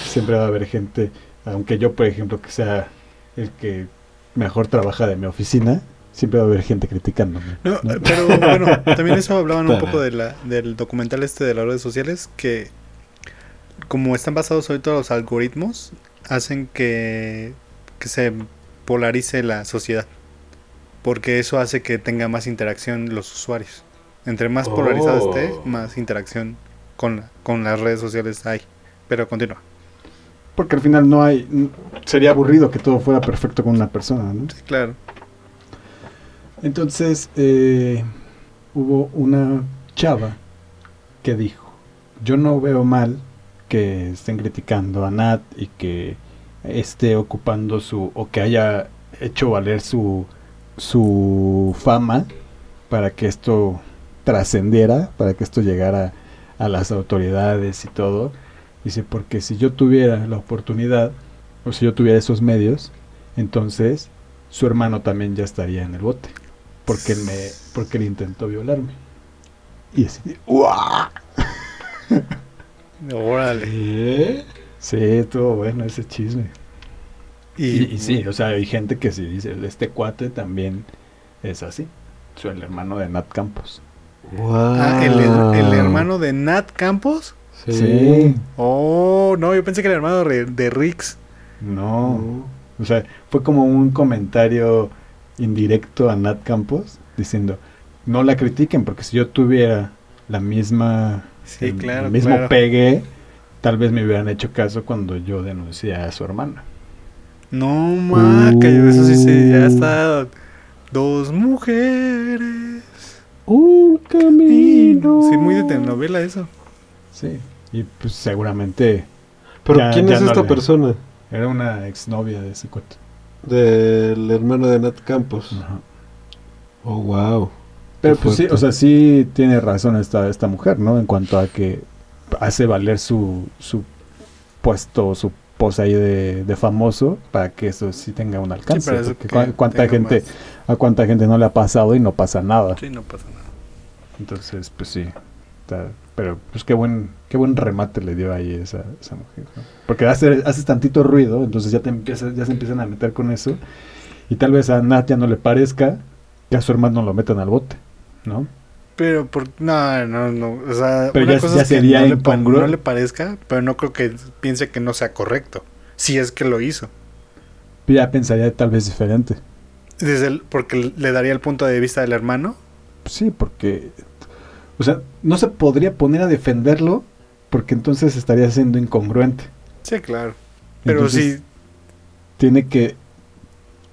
siempre va a haber gente, aunque yo por ejemplo que sea el que mejor trabaja de mi oficina, siempre va a haber gente criticándome. No, ¿no? pero bueno, también eso hablaban un poco de la, del documental este de las redes sociales, que como están basados ahorita los algoritmos, hacen que, que se polarice la sociedad. Porque eso hace que tenga más interacción los usuarios. Entre más polarizado Oh. esté, más interacción con, la- con las redes sociales hay. Pero continúa. Porque al final no hay, sería aburrido que todo fuera perfecto con una persona, ¿no? Sí, claro. Entonces, eh, hubo una chava que dijo, yo no veo mal que estén criticando a Nat y que esté ocupando su, o que haya hecho valer su, su fama para que esto trascendiera, para que esto llegara a las autoridades y todo. Dice, porque si yo tuviera la oportunidad, o si yo tuviera esos medios, entonces su hermano también ya estaría en el bote. Porque él, me, porque él intentó violarme. Y así, ¡guau! Órale. ¿Eh? Sí, estuvo bueno ese chisme. Y, Y, y sí, o sea, hay gente que sí dice, este cuate también es así. Soy el hermano de Nat Campos. Ah, ¿el, el hermano de Nat Campos? Sí. Oh, no, yo pensé que era el hermano de, de Rix. No. O sea, fue como un comentario indirecto a Nat Campos diciendo, no la critiquen porque si yo tuviera la misma, Sí, el, claro, el mismo claro. pegue, tal vez me hubieran hecho caso cuando yo denuncié a su hermana. No, maca, eso sí, sí, ya Uh. está. Dos mujeres. Un camino. Sí, muy de telenovela eso. Sí, y pues seguramente Pero Ya- ¿quién ya es no esta le- persona? era una exnovia de ese cuate. Del hermano de Nat Campos. Ajá. Oh, wow. Pero Qué pues sí, o sea, sí tiene razón esta, esta mujer, ¿no? En cuanto a que hace valer su, su puesto, su pose ahí de, de famoso para que eso sí tenga un alcance. porque cuánta gente, a cuánta gente no le ha pasado y no pasa nada. Sí, no pasa nada. Entonces, pues sí. está- pero pues qué buen, qué buen remate le dio ahí esa, esa mujer. ¿no? Porque hace, haces tantito ruido, entonces ya te empiezas, ya se empiezan a meter con eso. Y tal vez a Nat ya no le parezca que a su hermano lo metan al bote, ¿no? Pero por no, no, no, o sea, Pero una ya- cosa ya es que no le, no parezca, pero no creo que piense que no sea correcto, si es que lo hizo. Ya pensaría tal vez diferente. Desde el- porque le daría el punto de vista del hermano. Sí, porque. O sea, no se podría poner a defenderlo porque entonces estaría siendo incongruente. Sí, claro. Pero Entonces, sí, Tiene que.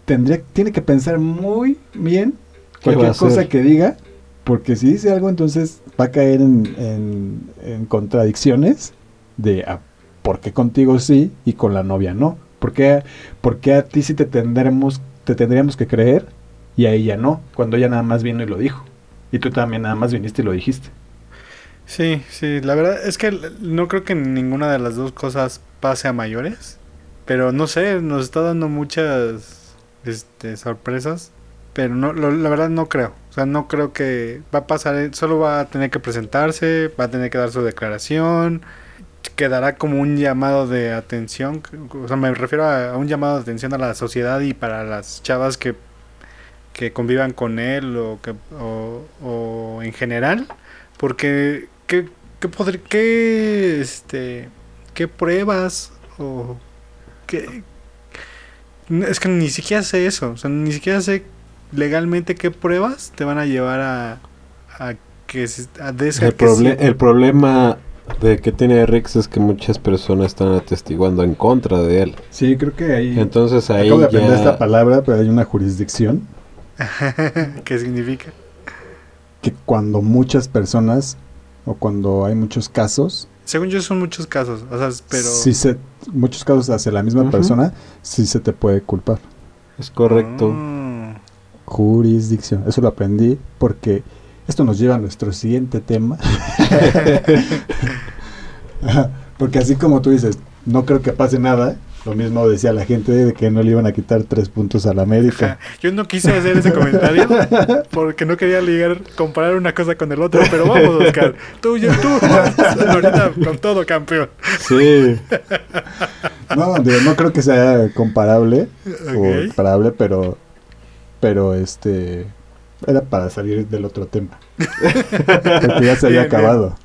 Tendría, tiene que pensar muy bien ¿Qué va a cualquier cosa que diga. Porque si dice algo, entonces va a caer en, contradicciones de ah, por qué contigo sí y con la novia no. ¿Por qué, a ti sí te tendremos, te tendríamos que creer y a ella no? Cuando ella nada más vino y lo dijo. Y tú también nada más viniste y lo dijiste. sí, sí. La verdad es que no creo que ninguna de las dos cosas pase a mayores. Pero no sé, nos está dando muchas este, sorpresas. Pero no, lo- la verdad no creo. O sea, no creo que va a pasar. eh, Solo va a tener que presentarse, va a tener que dar su declaración. Quedará como un llamado de atención. O sea, me refiero a, un llamado de atención a la sociedad y para las chavas que, que convivan con él o, que, o, en general. Porque, ¿qué, qué, qué, este, qué pruebas o qué, es que ni siquiera sé eso, o sea, ni siquiera sé legalmente qué pruebas te van a llevar a, a que a El, que proble- sí. el problema de que tiene Rex es que muchas personas están atestiguando en contra de él. Sí, creo que ahí... Entonces ahí Acabo de aprender ya... esta palabra, pero hay una jurisdicción ¿Qué significa? que cuando muchas personas o cuando hay muchos casos, Según yo son muchos casos, o sea, pero si se, muchos casos hacia la misma persona, sí se te puede culpar. Es correcto. Mm. Jurisdicción. Eso lo aprendí porque esto nos lleva a nuestro siguiente tema. Porque así como tú dices, no creo que pase nada. Lo mismo decía la gente de que no le iban a quitar tres puntos a la América. Yo no quise hacer ese comentario porque no quería ligar, comparar una cosa con el otro, pero vamos, Oscar. Tú, yo, tú, ahorita con todo campeón. Sí. No, digo, no creo que sea comparable o comparable, pero pero este era para salir del otro tema. Porque ya se había Bien, bien. acabado.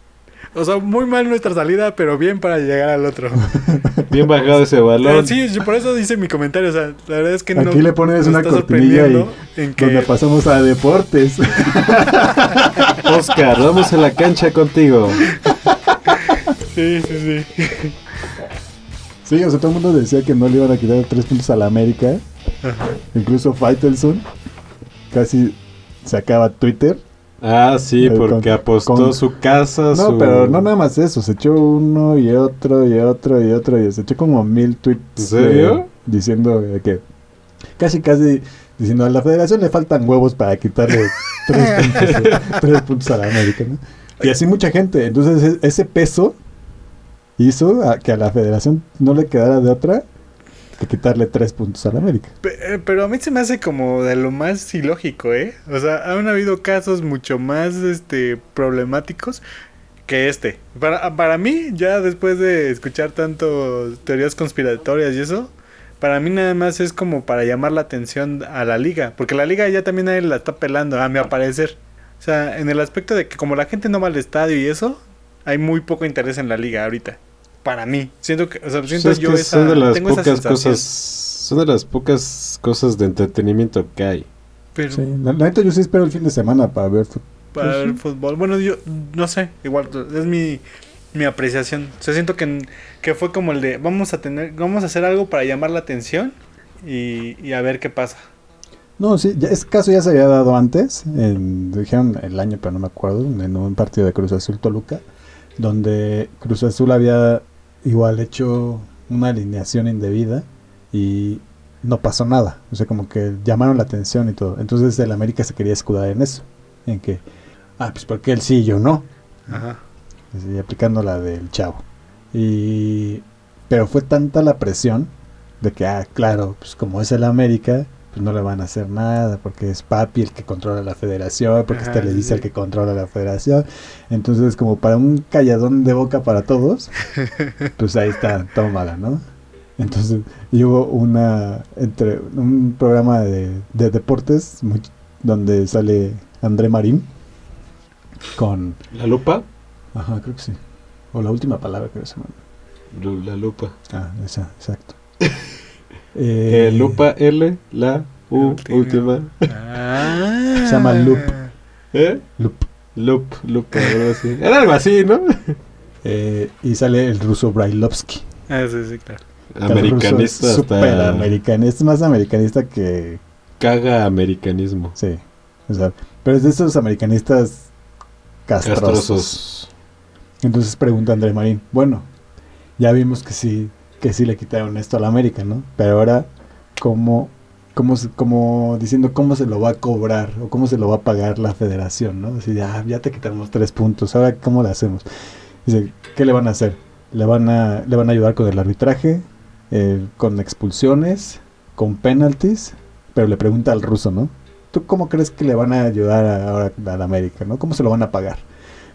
O sea, muy mal nuestra salida, pero bien para llegar al otro. Bien bajado ese balón. Eh, sí, yo por eso hice mi comentario. O sea, la verdad es que no. Aquí le pones me una cortinilla y en que. donde pasamos a deportes. Oscar, vamos a la cancha contigo. Sí, sí, sí. Sí, o sea, todo el mundo decía que no le iban a quitar tres puntos a la América. Ajá. Incluso Faitelson casi se acaba Twitter. Ah, sí, Eh, porque con- apostó con- su casa, No, su... pero no nada más eso. Se echó uno y otro y otro y otro. Y se echó como mil tweets. ¿En serio? eh, diciendo que casi, casi diciendo a la federación le faltan huevos para quitarle tres, puntos, tres puntos a la América. ¿no? Y así mucha gente. Entonces e- ese peso hizo a que a la federación no le quedara de otra quitarle tres puntos a la América. Eh, Pero a mí se me hace como de lo más ilógico, ¿eh? O sea, han habido casos mucho más este problemáticos que este. Para, para mí, ya después de escuchar tanto teorías conspiratorias y eso, para mí nada más es como para llamar la atención a la liga. Porque la liga ya también nadie la está pelando, a mi parecer. O sea, en el aspecto de que como la gente no va al estadio y eso, hay muy poco interés en la liga ahorita. Para mí. Siento que, o sea, siento yo que esa, son de las tengo pocas cosas... Son de las pocas cosas de entretenimiento que hay. Pero Sí, la, la neta yo sí espero el fin de semana para ver fut- para pues, el sí. fútbol. Bueno, yo no sé, igual es mi, mi apreciación. O sea, siento que, que fue como el de vamos a tener, vamos a hacer algo para llamar la atención y, y a ver qué pasa. No, sí, ya, ese caso ya se había dado antes, en, dijeron el año, pero no me acuerdo, en un partido de Cruz Azul Toluca, donde Cruz Azul había igual hecho una alineación indebida y no pasó nada, o sea, como que llamaron la atención y todo. Entonces el América se quería escudar en eso, en que, ah, pues porque él sí y yo no, Ajá. Aplicando la del chavo. Y pero fue tanta la presión de que, ah, claro, pues como es el América, pues no le van a hacer nada, porque es papi el que controla la federación, porque Ajá, este le dice sí. el que controla la federación. Entonces, como para un calladón de boca para todos, pues ahí está, tómala, ¿no? Entonces, y hubo una, entre un programa de, de deportes muy- donde sale André Marín con ¿La lupa? Ajá, creo que sí. O la última palabra creo que se llama. La lupa. Ah, esa, exacto. Eh, Eh, lupa L, la U, Última. última. Ah. Se llama Loop. ¿Eh? Loop. Loop, lupa, algo así. Era algo así, ¿no? eh, y sale el ruso Brailovsky. Ah, sí, sí, claro. Americanista hasta americanista. Es más americanista que. caga americanismo. Sí. O sea, pero es de esos americanistas castrosos. Castrosos. Entonces pregunta André Marín. Bueno, ya vimos que sí, que sí le quitaron esto a la América, ¿no? Pero ahora, ¿cómo, cómo, cómo diciendo cómo se lo va a cobrar o cómo se lo va a pagar la federación, ¿no? Así, ah, ya te quitamos tres puntos, ahora cómo le hacemos. Dice, ¿qué le van a hacer? Le van a, le van a ayudar con el arbitraje, eh, con expulsiones, con penalties, pero le pregunta al ruso, ¿no? ¿Tú cómo crees que le van a ayudar a- ahora a la América, ¿no? ¿Cómo se lo van a pagar?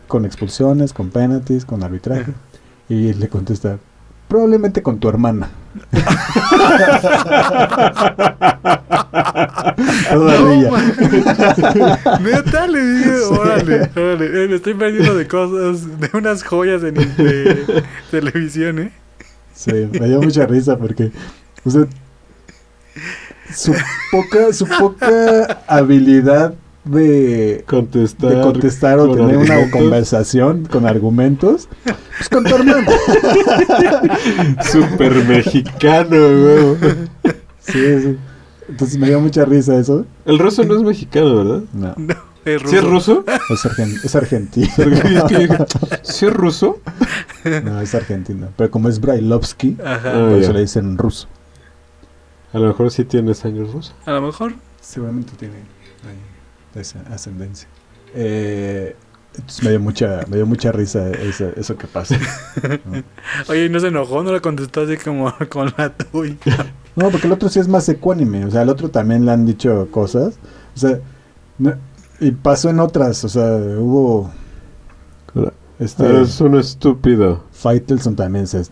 Con expulsiones, con penalties, con arbitraje. Y le contesta, probablemente con tu hermana. Toda No, ardilla. man. Neta, le dije, órale, órale. eh, Me estoy perdiendo de cosas, de unas joyas de, de televisión, ¿eh? Sí, me dio mucha risa porque, o sea, su poca, su poca habilidad de, Contestar. de contestar o con tener una conversación con argumentos, pues con tu hermana. Súper mexicano, güey. Sí, sí. Entonces me dio mucha risa eso. El ruso no es mexicano, ¿verdad? No, No, es ruso. ¿Sí es ruso? es, argen- es argentino. ¿Sí es ruso? No, es argentino. Pero como es Brailovsky, Ajá. Ah, por eso le dicen ruso. A lo mejor sí tiene sangre rusa. A lo mejor. Seguramente tiene esa ascendencia. Eh, entonces me dio mucha, me dio mucha risa eso, eso que pasa. ¿no? Oye, ¿y no se enojó? ¿No le contestó así como con la tuya? No, porque el otro sí es más ecuánime. O sea, al otro también le han dicho cosas. O sea, no- y pasó en otras. O sea, hubo. Este, Es un estúpido. Faitelson también se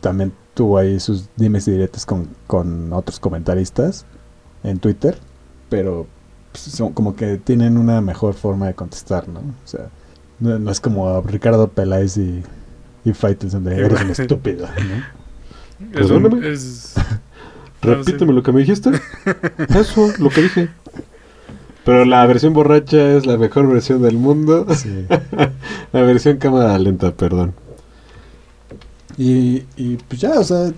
también tuvo ahí sus dimes y diretes con, con otros comentaristas en Twitter, pero pues, son como que tienen una mejor forma de contestar, ¿no? O sea, no, no es como Ricardo Peláez y, y Faitelson de eres un estúpido, ¿no? Es un- Perdóname. es- Repíteme lo que me dijiste. Eso, lo que dije. Pero la versión borracha es la mejor versión del mundo. Sí. La versión cámara lenta, perdón. Y, y pues ya, o sea,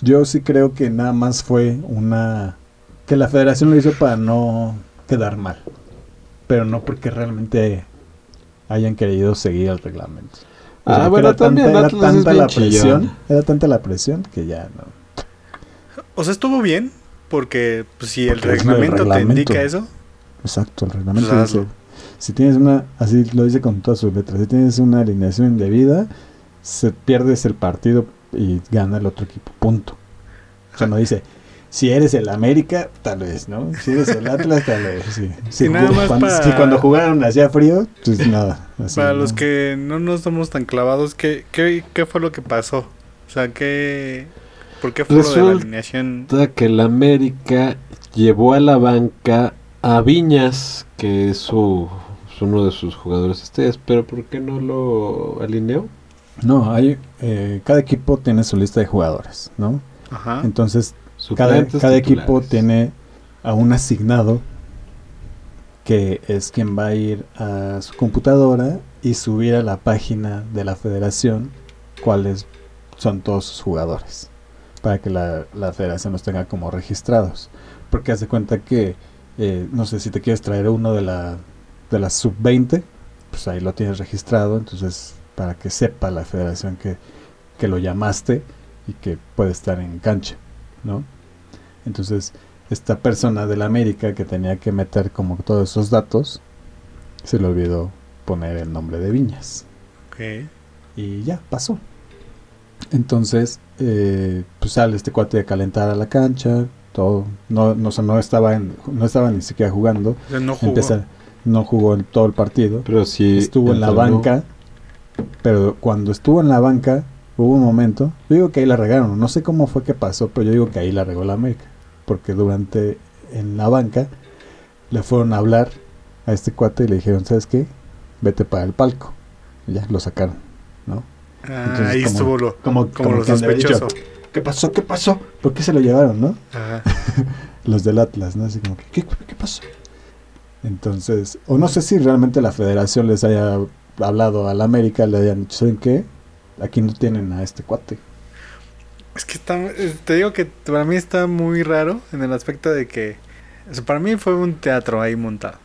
yo sí creo que nada más fue una... que la federación lo hizo para no quedar mal, pero no porque realmente hayan querido seguir el reglamento. O sea, Ah, bueno, era también tanta, era tanta bien la presión, chillón. era tanta la presión que ya no. O sea, estuvo bien, porque pues, si el Porque es el reglamento, reglamento. te indica eso, Exacto, el reglamento Pues dice, si tienes una, así lo dice con todas sus letras, si tienes una alineación indebida, se pierdes el partido y gana el otro equipo, punto. O sea, no dice, si eres el América, tal vez, ¿no? Si eres el Atlas, tal vez, sí. Si, Y nada ju- más cuando, para- si cuando jugaron hacía frío, pues nada. así, para ¿no? los que no nos somos tan clavados, ¿qué, qué, qué fue lo que pasó? O sea, ¿qué, ¿por qué fue lo de la alineación? Que el América llevó a la banca a Viñas, que es, su, es uno de sus jugadores estrellas, pero ¿por qué no lo alineó? No, hay, eh, cada equipo tiene su lista de jugadores, ¿no? Ajá. Entonces, cada, equipo tiene a un asignado que es quien va a ir a su computadora y subir a la página de la federación cuáles son todos sus jugadores, para que la, la federación los tenga como registrados. Porque haz de cuenta que, eh, no sé, si te quieres traer uno de la, de la sub-20, pues ahí lo tienes registrado, entonces para que sepa la federación que, que lo llamaste y que puede estar en cancha, ¿no? Entonces, esta persona de la América que tenía que meter como todos esos datos, se le olvidó poner el nombre de Viñas. Ok. Y ya, pasó. Entonces, eh, pues sale este cuate de calentar a la cancha, todo. No, no, o sea, no estaba en- no estaba ni siquiera jugando. O sea, no jugó. Empezar- no jugó en todo el partido. Pero sí. estuvo en la banca. Pero cuando estuvo en la banca, hubo un momento. Yo digo que ahí la regaron. No sé cómo fue que pasó, pero yo digo que ahí la regó la América. Porque durante en la banca le fueron a hablar a este cuate y le dijeron, ¿sabes qué? Vete para el palco. Y ya lo sacaron, ¿no? Ah, Entonces, ahí como- estuvo lo, Como, como lo haber dicho, sospechoso. ¿Qué pasó? ¿Qué pasó? ¿Por qué se lo llevaron, no? Ajá. Los del Atlas, ¿no? Así como que, ¿qué, qué pasó? Entonces, o no sé si realmente la federación les haya hablado a la América, le hayan dicho, ¿saben qué? Aquí no tienen a este cuate. Es que está, te digo que para mí está muy raro en el aspecto de que, o sea, para mí fue un teatro ahí montado.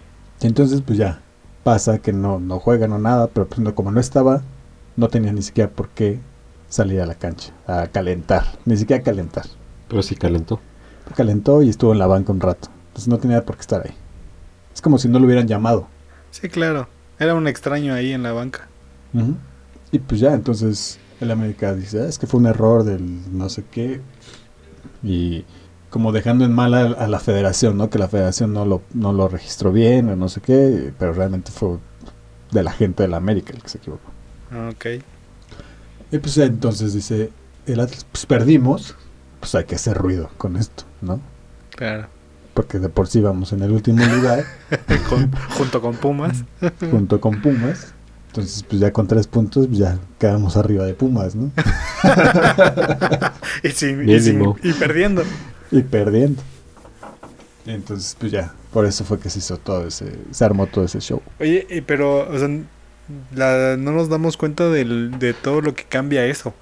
Y entonces, pues ya, pasa que no, no juegan o nada, pero pues no, como no estaba, no tenía ni siquiera por qué salir a la cancha, a calentar, ni siquiera a calentar. Pero sí calentó. Calentó y estuvo en la banca un rato, entonces no tenía por qué estar ahí. Es como si no lo hubieran llamado. Sí, claro. Era un extraño ahí en la banca. Y pues ya, entonces el América dice, "Ah, es que fue un error del no sé qué. Y como dejando en mal a, a la federación, ¿no? Que la federación no lo, no lo registró bien o no sé qué, pero realmente fue de la gente de la América el que se equivocó. Ah, Ok. Y pues entonces dice, el Atlas, pues perdimos, pues hay que hacer ruido con esto, ¿no? Claro. Porque de por sí vamos en el último lugar Con- junto con Pumas. junto con Pumas. Entonces, pues ya con tres puntos, pues ya quedamos arriba de Pumas, ¿no? y, sin, y, sin- y perdiendo. y perdiendo. Entonces, pues ya, por eso fue que se hizo todo ese, se armó todo ese show. Oye, y pero, o sea, la- no nos damos cuenta del- de todo lo que cambia eso.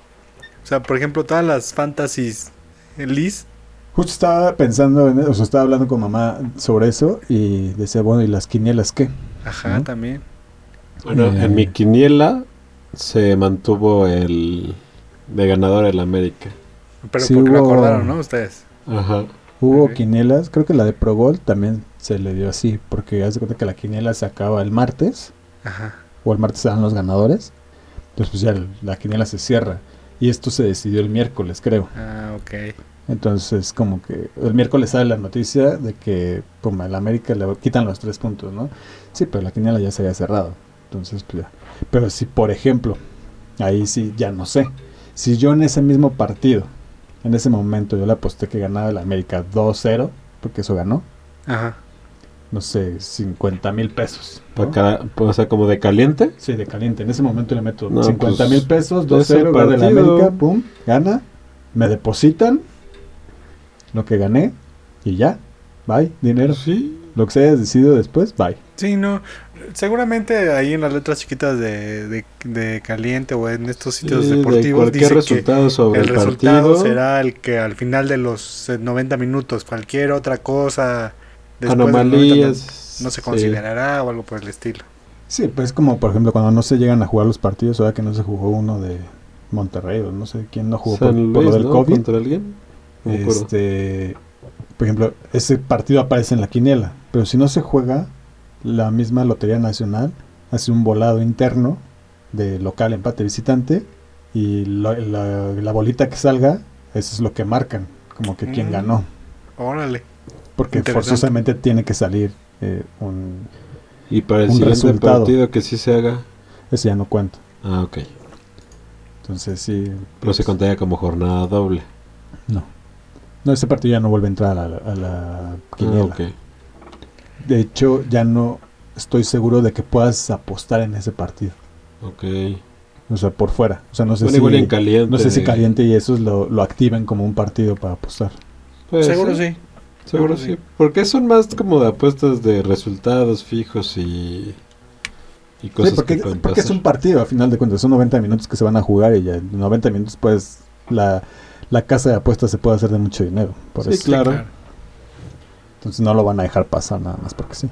O sea, por ejemplo, todas las fantasies Liz. Justo estaba pensando en eso, o sea, estaba hablando con mamá sobre eso y decía, bueno, ¿y las quinielas qué? Ajá, ¿No? también. Bueno, Eh. en mi quiniela se mantuvo el de ganador el América. Pero Sí porque lo hubo- acordaron, ¿no? Ustedes. Ajá. Hubo Ok. quinielas, creo que la de Pro Bowl también se le dio así, porque haz de cuenta que la quiniela se acaba el martes, Ajá. o el martes se dan los ganadores, entonces pues ya el- la quiniela se cierra. Y esto se decidió el miércoles, creo. Ah, ok. Entonces, como que el miércoles sale la noticia de que pum, al América le quitan los tres puntos, ¿no? Sí, pero la quiniela ya se había cerrado. Entonces, pues ya. Pero si, por ejemplo, ahí sí, ya no sé. Si yo en ese mismo partido, en ese momento, yo le aposté que ganaba el América 2-0, porque eso ganó, Ajá. no sé, 50 mil pesos. ¿no? Pa' cada- o sea, como de caliente. Sí, de caliente. En ese momento le meto No, 50 pues, mil pesos, de ese 2-0, gana el partido. América, pum, gana, me depositan lo que gané y ya, bye, dinero. Sí. Lo que se haya decidido después, bye. Sí, no. Seguramente ahí en las letras chiquitas de, de, de Caliente o en estos sitios Sí, de deportivos cualquier dice que resultado sobre el el, resultado será el que al final de los eh, 90 minutos, cualquier otra cosa después de los 90 anomalías. no, no se sí. considerará o algo por el estilo. Sí, pues como por ejemplo cuando no se llegan a jugar los partidos, ahora que no se jugó uno de Monterrey o no sé quién no jugó por, lo del ¿no? COVID. ¿Contra alguien? No. Este, por ejemplo, ese partido aparece en la quiniela, pero si no se juega, la misma Lotería Nacional hace un volado interno de local empate visitante y la, la bolita que salga, eso es lo que marcan, como que quién Mm. ganó, Órale. porque forzosamente tiene que salir eh, un, Y para el un siguiente resultado. partido que sí se haga. ese ya no cuenta. Ah, ok. Entonces sí, Pero se contaría como jornada doble. no. No, ese partido ya no vuelve a entrar a la, a la Ah, quiniela. De hecho, ya no estoy seguro de que puedas apostar en ese partido. Ok. O sea, por fuera. O sea, no sé Bueno, si igual en caliente. no sé si caliente y esos lo, lo activen como un partido para apostar. Puede Seguro sí. Seguro Sí. sí. Porque son más como de apuestas de resultados fijos y, y Sí, cosas porque, que pueden porque es un partido, a final de cuentas. Son 90 minutos que se van a jugar y ya en 90 minutos, pues, la, la casa de apuestas se puede hacer de mucho dinero. Por Sí, eso. claro. Entonces no lo van a dejar pasar nada más porque sí.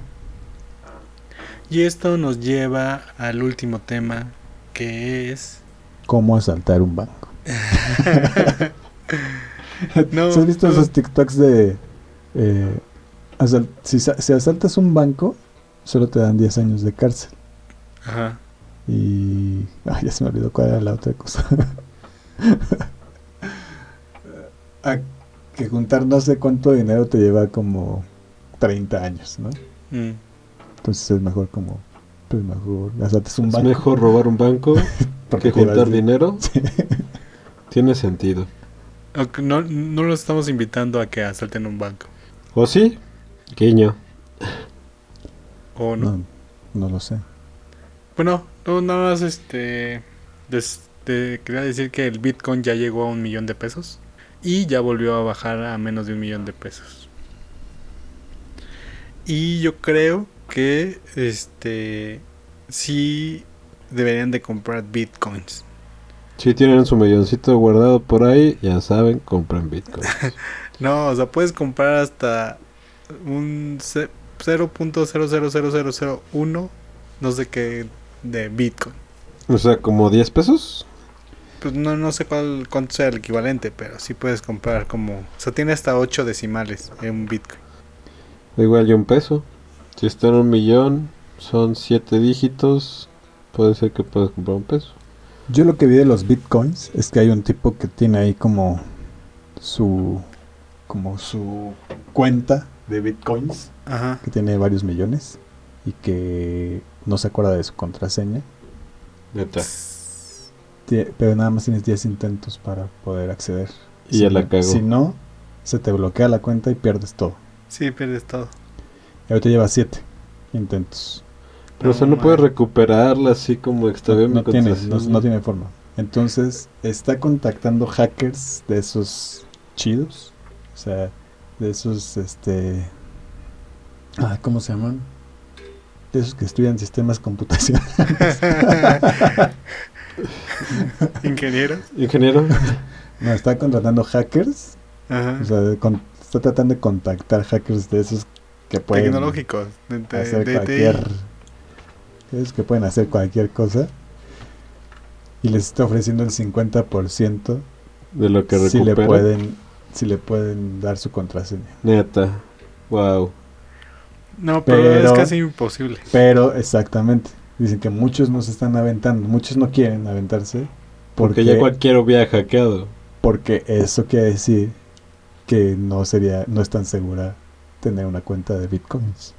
Y esto nos lleva al último tema, que es... ¿Cómo asaltar un banco? No, ¿Sí ¿Has visto no. esos TikToks de... eh, si, si asaltas un banco, solo te dan 10 años de cárcel. Ajá. Y... Ay, ya se me olvidó cuál era la otra cosa. Que juntar no sé cuánto dinero te lleva como 30 años, ¿no? Mm. Entonces es mejor como... Pues mejor asaltes un Es banco. mejor robar un banco que juntar di- dinero. Sí. Tiene sentido. No, no los estamos invitando a que asalten un banco. ¿O sí? Guiño. ¿O no? No, no lo sé. Bueno, no, nada más este... des- te quería decir que el Bitcoin ya llegó a un millón de pesos. Y ya volvió a bajar a menos de un millón de pesos. Y yo creo que este sí deberían de comprar bitcoins. Si tienen su milloncito guardado por ahí, ya saben, compren Bitcoin. No, o sea, puedes comprar hasta un ce- 0.000001 no sé qué de bitcoin. o sea, como 10 pesos. Pues no, no sé cuál cuánto sea el equivalente, pero sí puedes comprar como, o sea, tiene hasta 8 decimales en un bitcoin. Igual y un peso. Si está en un millón, son 7 dígitos. Puede ser que puedas comprar un peso. Yo lo que vi de los bitcoins es que hay un tipo que tiene ahí como su como su cuenta de bitcoins Ajá. que tiene varios millones y que no se acuerda de su contraseña, Neta. Pero nada más tienes 10 intentos para poder acceder. Y Si ya no- la cagó. Si no, se te bloquea la cuenta y pierdes todo. Sí, pierdes todo. Y ahorita lleva 7 intentos. Pero o sea, no puedes recuperarla así como extravió No, no tiene, no tiene forma. Entonces está contactando hackers de esos chidos. O sea, de esos, este... Ah, ¿cómo se llaman? De esos que estudian sistemas computacionales. Ingeniero. Ingeniero. No, está contratando hackers. Ajá. O sea, de con- está tratando de contactar hackers de esos que pueden Tecnológicos. De, de- hacer de cualquier... Esos que pueden hacer cualquier cosa. Y les está ofreciendo el 50% De lo que si le pueden si le pueden dar su contraseña. Neta. Wow. No, pero, es casi imposible. Pero exactamente, dicen que muchos no se están aventando, muchos no quieren aventarse Porque porque ya cualquiera hubiera hackeado. porque eso quiere decir que no sería no es tan segura tener una cuenta de bitcoins.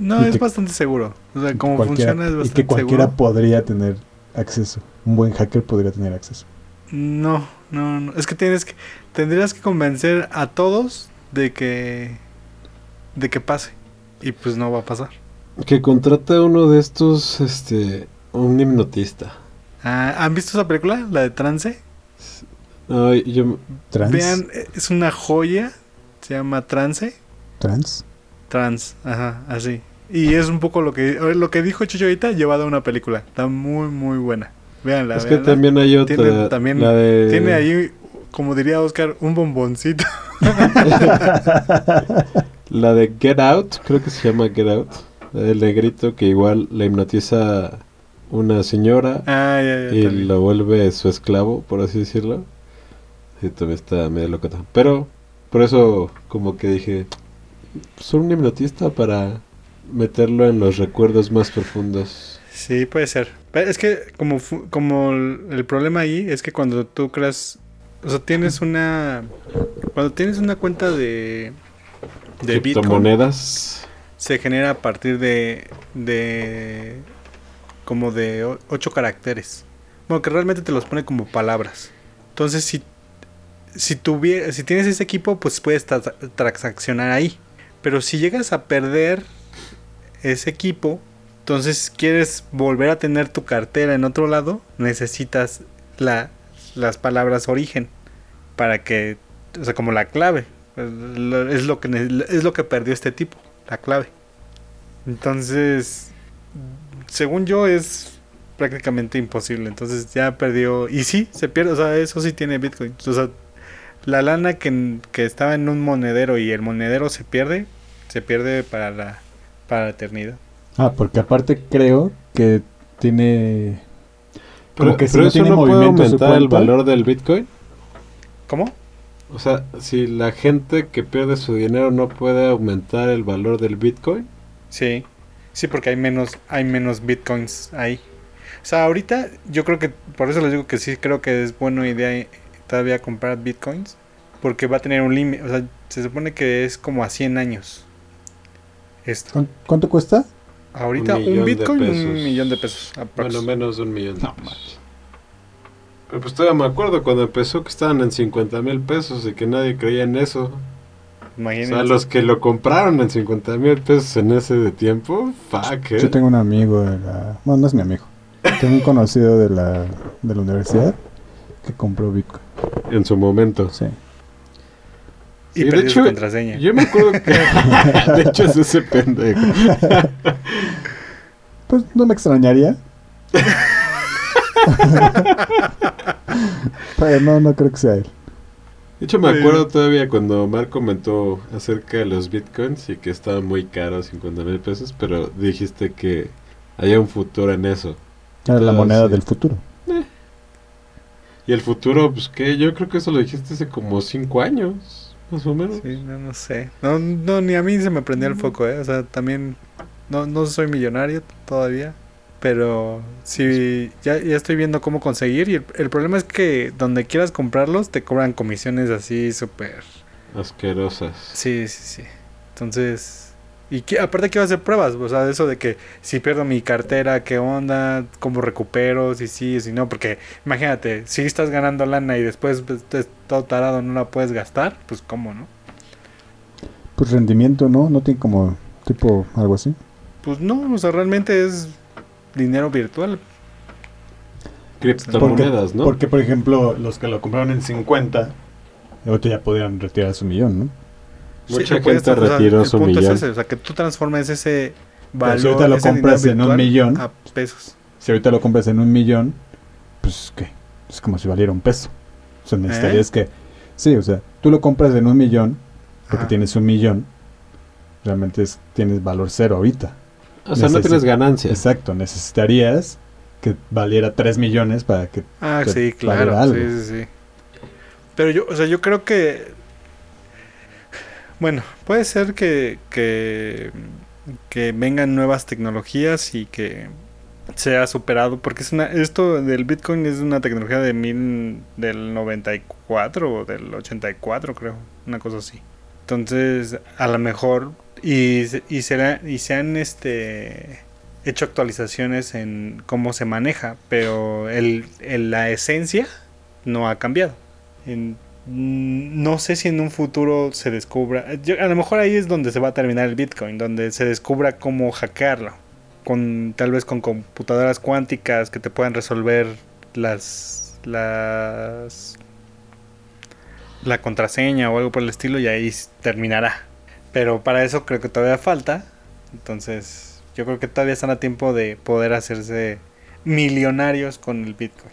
No, Y es que- bastante seguro. O sea, como funciona es y bastante que cualquiera seguro. podría tener acceso. Un buen hacker podría tener acceso. No, no, no. Es que tienes que tendrías que convencer a todos de que de que pase y pues no va a pasar. Que contrata uno de estos, este, un hipnotista. Ah, ¿Han visto esa película, la de Trance? Ay, yo, Trans, Vean, eh, es una joya. Se llama Trance. trans. Trans, ajá, así. Y es un poco lo que lo que dijo Chucho ahorita llevado a una película. Está muy muy buena. Véanla, es que también hay otra. Tiene también- la de, Tiene ahí, como diría Oscar, un bomboncito. La de Get Out, creo que se llama Get Out. Del negrito que igual le hipnotiza una señora Ah, ya, ya. y también. lo vuelve su esclavo, por así decirlo. Sí, también está medio locota. Pero, por eso, como que dije, son un hipnotista para meterlo en los recuerdos más profundos. Sí, puede ser. Pero es que como, como el, el problema ahí es que cuando tú creas, o sea, tienes una, cuando tienes una cuenta de, de Bitcoin. Se genera a partir de, de, como de ocho caracteres. Bueno, que realmente te los pone como palabras. Entonces, si, si, tuvie- si tienes ese equipo, pues puedes tra- transaccionar ahí. Pero si llegas a perder ese equipo, entonces quieres volver a tener tu cartera en otro lado, necesitas la, las palabras origen para que, o sea, como la clave. Es lo que es lo que perdió este tipo, la clave. Entonces, según yo es prácticamente imposible. Entonces ya perdió y sí se pierde, o sea, eso sí tiene Bitcoin. O sea, la lana que, que estaba en un monedero y el monedero se pierde, se pierde para la para la eternidad. Ah, porque aparte creo que tiene... Como Pero, que si pero no eso tiene no puede aumentar el valor del Bitcoin. ¿Cómo? O sea, si la gente que pierde su dinero no puede aumentar el valor del Bitcoin. Sí. Sí, porque hay menos hay menos Bitcoins ahí. O sea, ahorita yo creo que por eso les digo que sí creo que es buena idea eh, todavía comprar Bitcoins porque va a tener un límite, o sea, se supone que es como a 100 años. Esto. ¿Cuán- ¿Cuánto cuesta? Ahorita Un Bitcoin un millón de pesos. aprox. Bueno, menos de un millón. de No, pesos. Pero pues todavía me acuerdo cuando empezó que estaban en 50 mil pesos y que nadie creía en eso. O Imagínense. sea, los que lo compraron en 50 mil pesos en ese de tiempo, fuck, ¿eh? Yo tengo un amigo de la... Bueno, no es mi amigo. Tengo un conocido de la, de la universidad que compró Bitcoin. En su momento. Sí. y Sí, de perdió su hecho, contraseña. Yo me acuerdo que... de hecho es ese pendejo. Pues no me extrañaría. Pero no, no creo que sea él. De hecho, me Sí. acuerdo todavía cuando Omar comentó acerca de los bitcoins y que estaban muy caros, 50 mil pesos, pero dijiste que había un futuro en eso. Era la Ah, moneda sí. del futuro. Y el futuro, pues que yo creo que eso lo dijiste hace como 5 años, más o menos. Sí, no, no sé. No, no, ni a mí se me prendió el foco, ¿eh? O sea, también no, no soy millonario todavía. Pero sí, ya, ya estoy viendo cómo conseguir. Y el, el problema es que donde quieras comprarlos te cobran comisiones así súper... Asquerosas. Sí, sí, sí. Entonces... Y que, aparte quiero hacer pruebas, o sea, eso de que si pierdo mi cartera, qué onda, cómo recupero, si sí, si no, porque imagínate, si estás ganando lana y después pues, todo tarado no la puedes gastar, pues cómo, ¿no? Pues rendimiento, ¿no? No tiene como tipo algo así. Pues no, o sea, realmente es dinero virtual. Criptomonedas, ¿no? Porque, por ejemplo, los que lo compraron en 50, ahorita ya podrían retirar su millón, ¿no? Mucha gente tra- o sea, retiró su punto es millón. ese, o sea, que tú transformes ese Pero valor, si ahorita lo compras en un millón. a pesos. Si ahorita lo compras en un millón, pues ¿qué? Es como si valiera un peso. O sea, necesitarías que... Sí, o sea, tú lo compras en un millón, porque Ajá. tienes un millón, realmente es- tienes valor cero ahorita. O sea, no tienes ganancias. Exacto, necesitarías que valiera 3 millones para que... Ah, que sí, claro. algo. Sí, sí, sí. Pero yo, o sea, yo creo que. Bueno, puede ser que, que, que vengan nuevas tecnologías y que sea superado, porque es una, esto del Bitcoin es una tecnología de mil, del 94 o del 84, creo, una cosa así. Entonces, a lo mejor, y, y, será, y se han este, hecho actualizaciones en cómo se maneja, pero el, la esencia no ha cambiado. Mm, no sé si en un futuro se descubra, a lo mejor ahí es donde se va a terminar el Bitcoin, donde se descubra cómo hackearlo, con tal vez con computadoras cuánticas que te puedan resolver las las la contraseña o algo por el estilo y ahí terminará. Pero para eso creo que todavía falta. Entonces, yo creo que todavía están a tiempo de poder hacerse millonarios con el Bitcoin.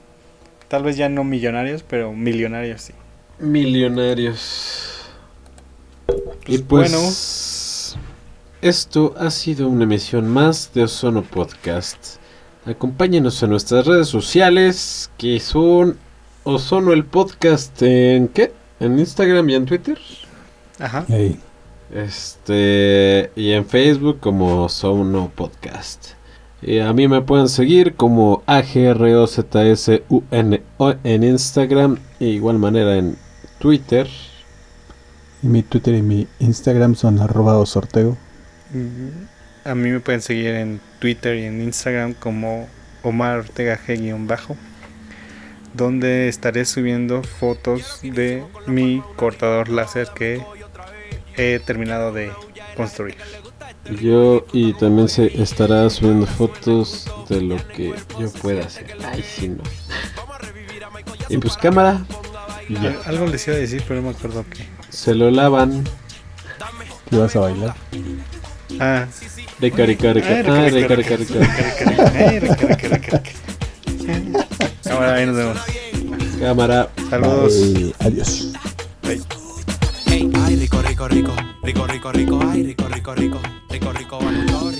Tal vez ya no millonarios, pero millonarios sí. Millonarios. Y Pues, pues, esto ha sido una emisión más de Ozono Podcast. Acompáñenos en nuestras redes sociales, que son Ozono el Podcast en qué? En Instagram y en Twitter. Ajá. Ey, Este, y en Facebook como Ozono Podcast. Y a mí me pueden seguir como AGROZSUNO en Instagram, e igual manera en Twitter. y mi Twitter y mi Instagram son arroba osortego. A mí me pueden seguir en Twitter y en Instagram como Omar Ortega G-bajo, donde estaré subiendo fotos de mi cortador láser que he terminado de construir. Yo y también se estará subiendo fotos de lo que yo pueda hacer. Ay, sí, no. Y pues cámara. Y ya. Al- Algo les iba a decir, pero no me acuerdo qué. se lo lavan. ¿Qué vas a bailar? Ah. Rica, rica, rica. Ay, Ah, rica, rica, rica, rica, rica. Ay, rica, rica, rica, rica. Cámara, ahí nos vemos. Cámara. Saludos. Bye. Adiós. Ay, rico, rico, rico, rico, rico, ay, rico, rico, rico, rico, rico, rico.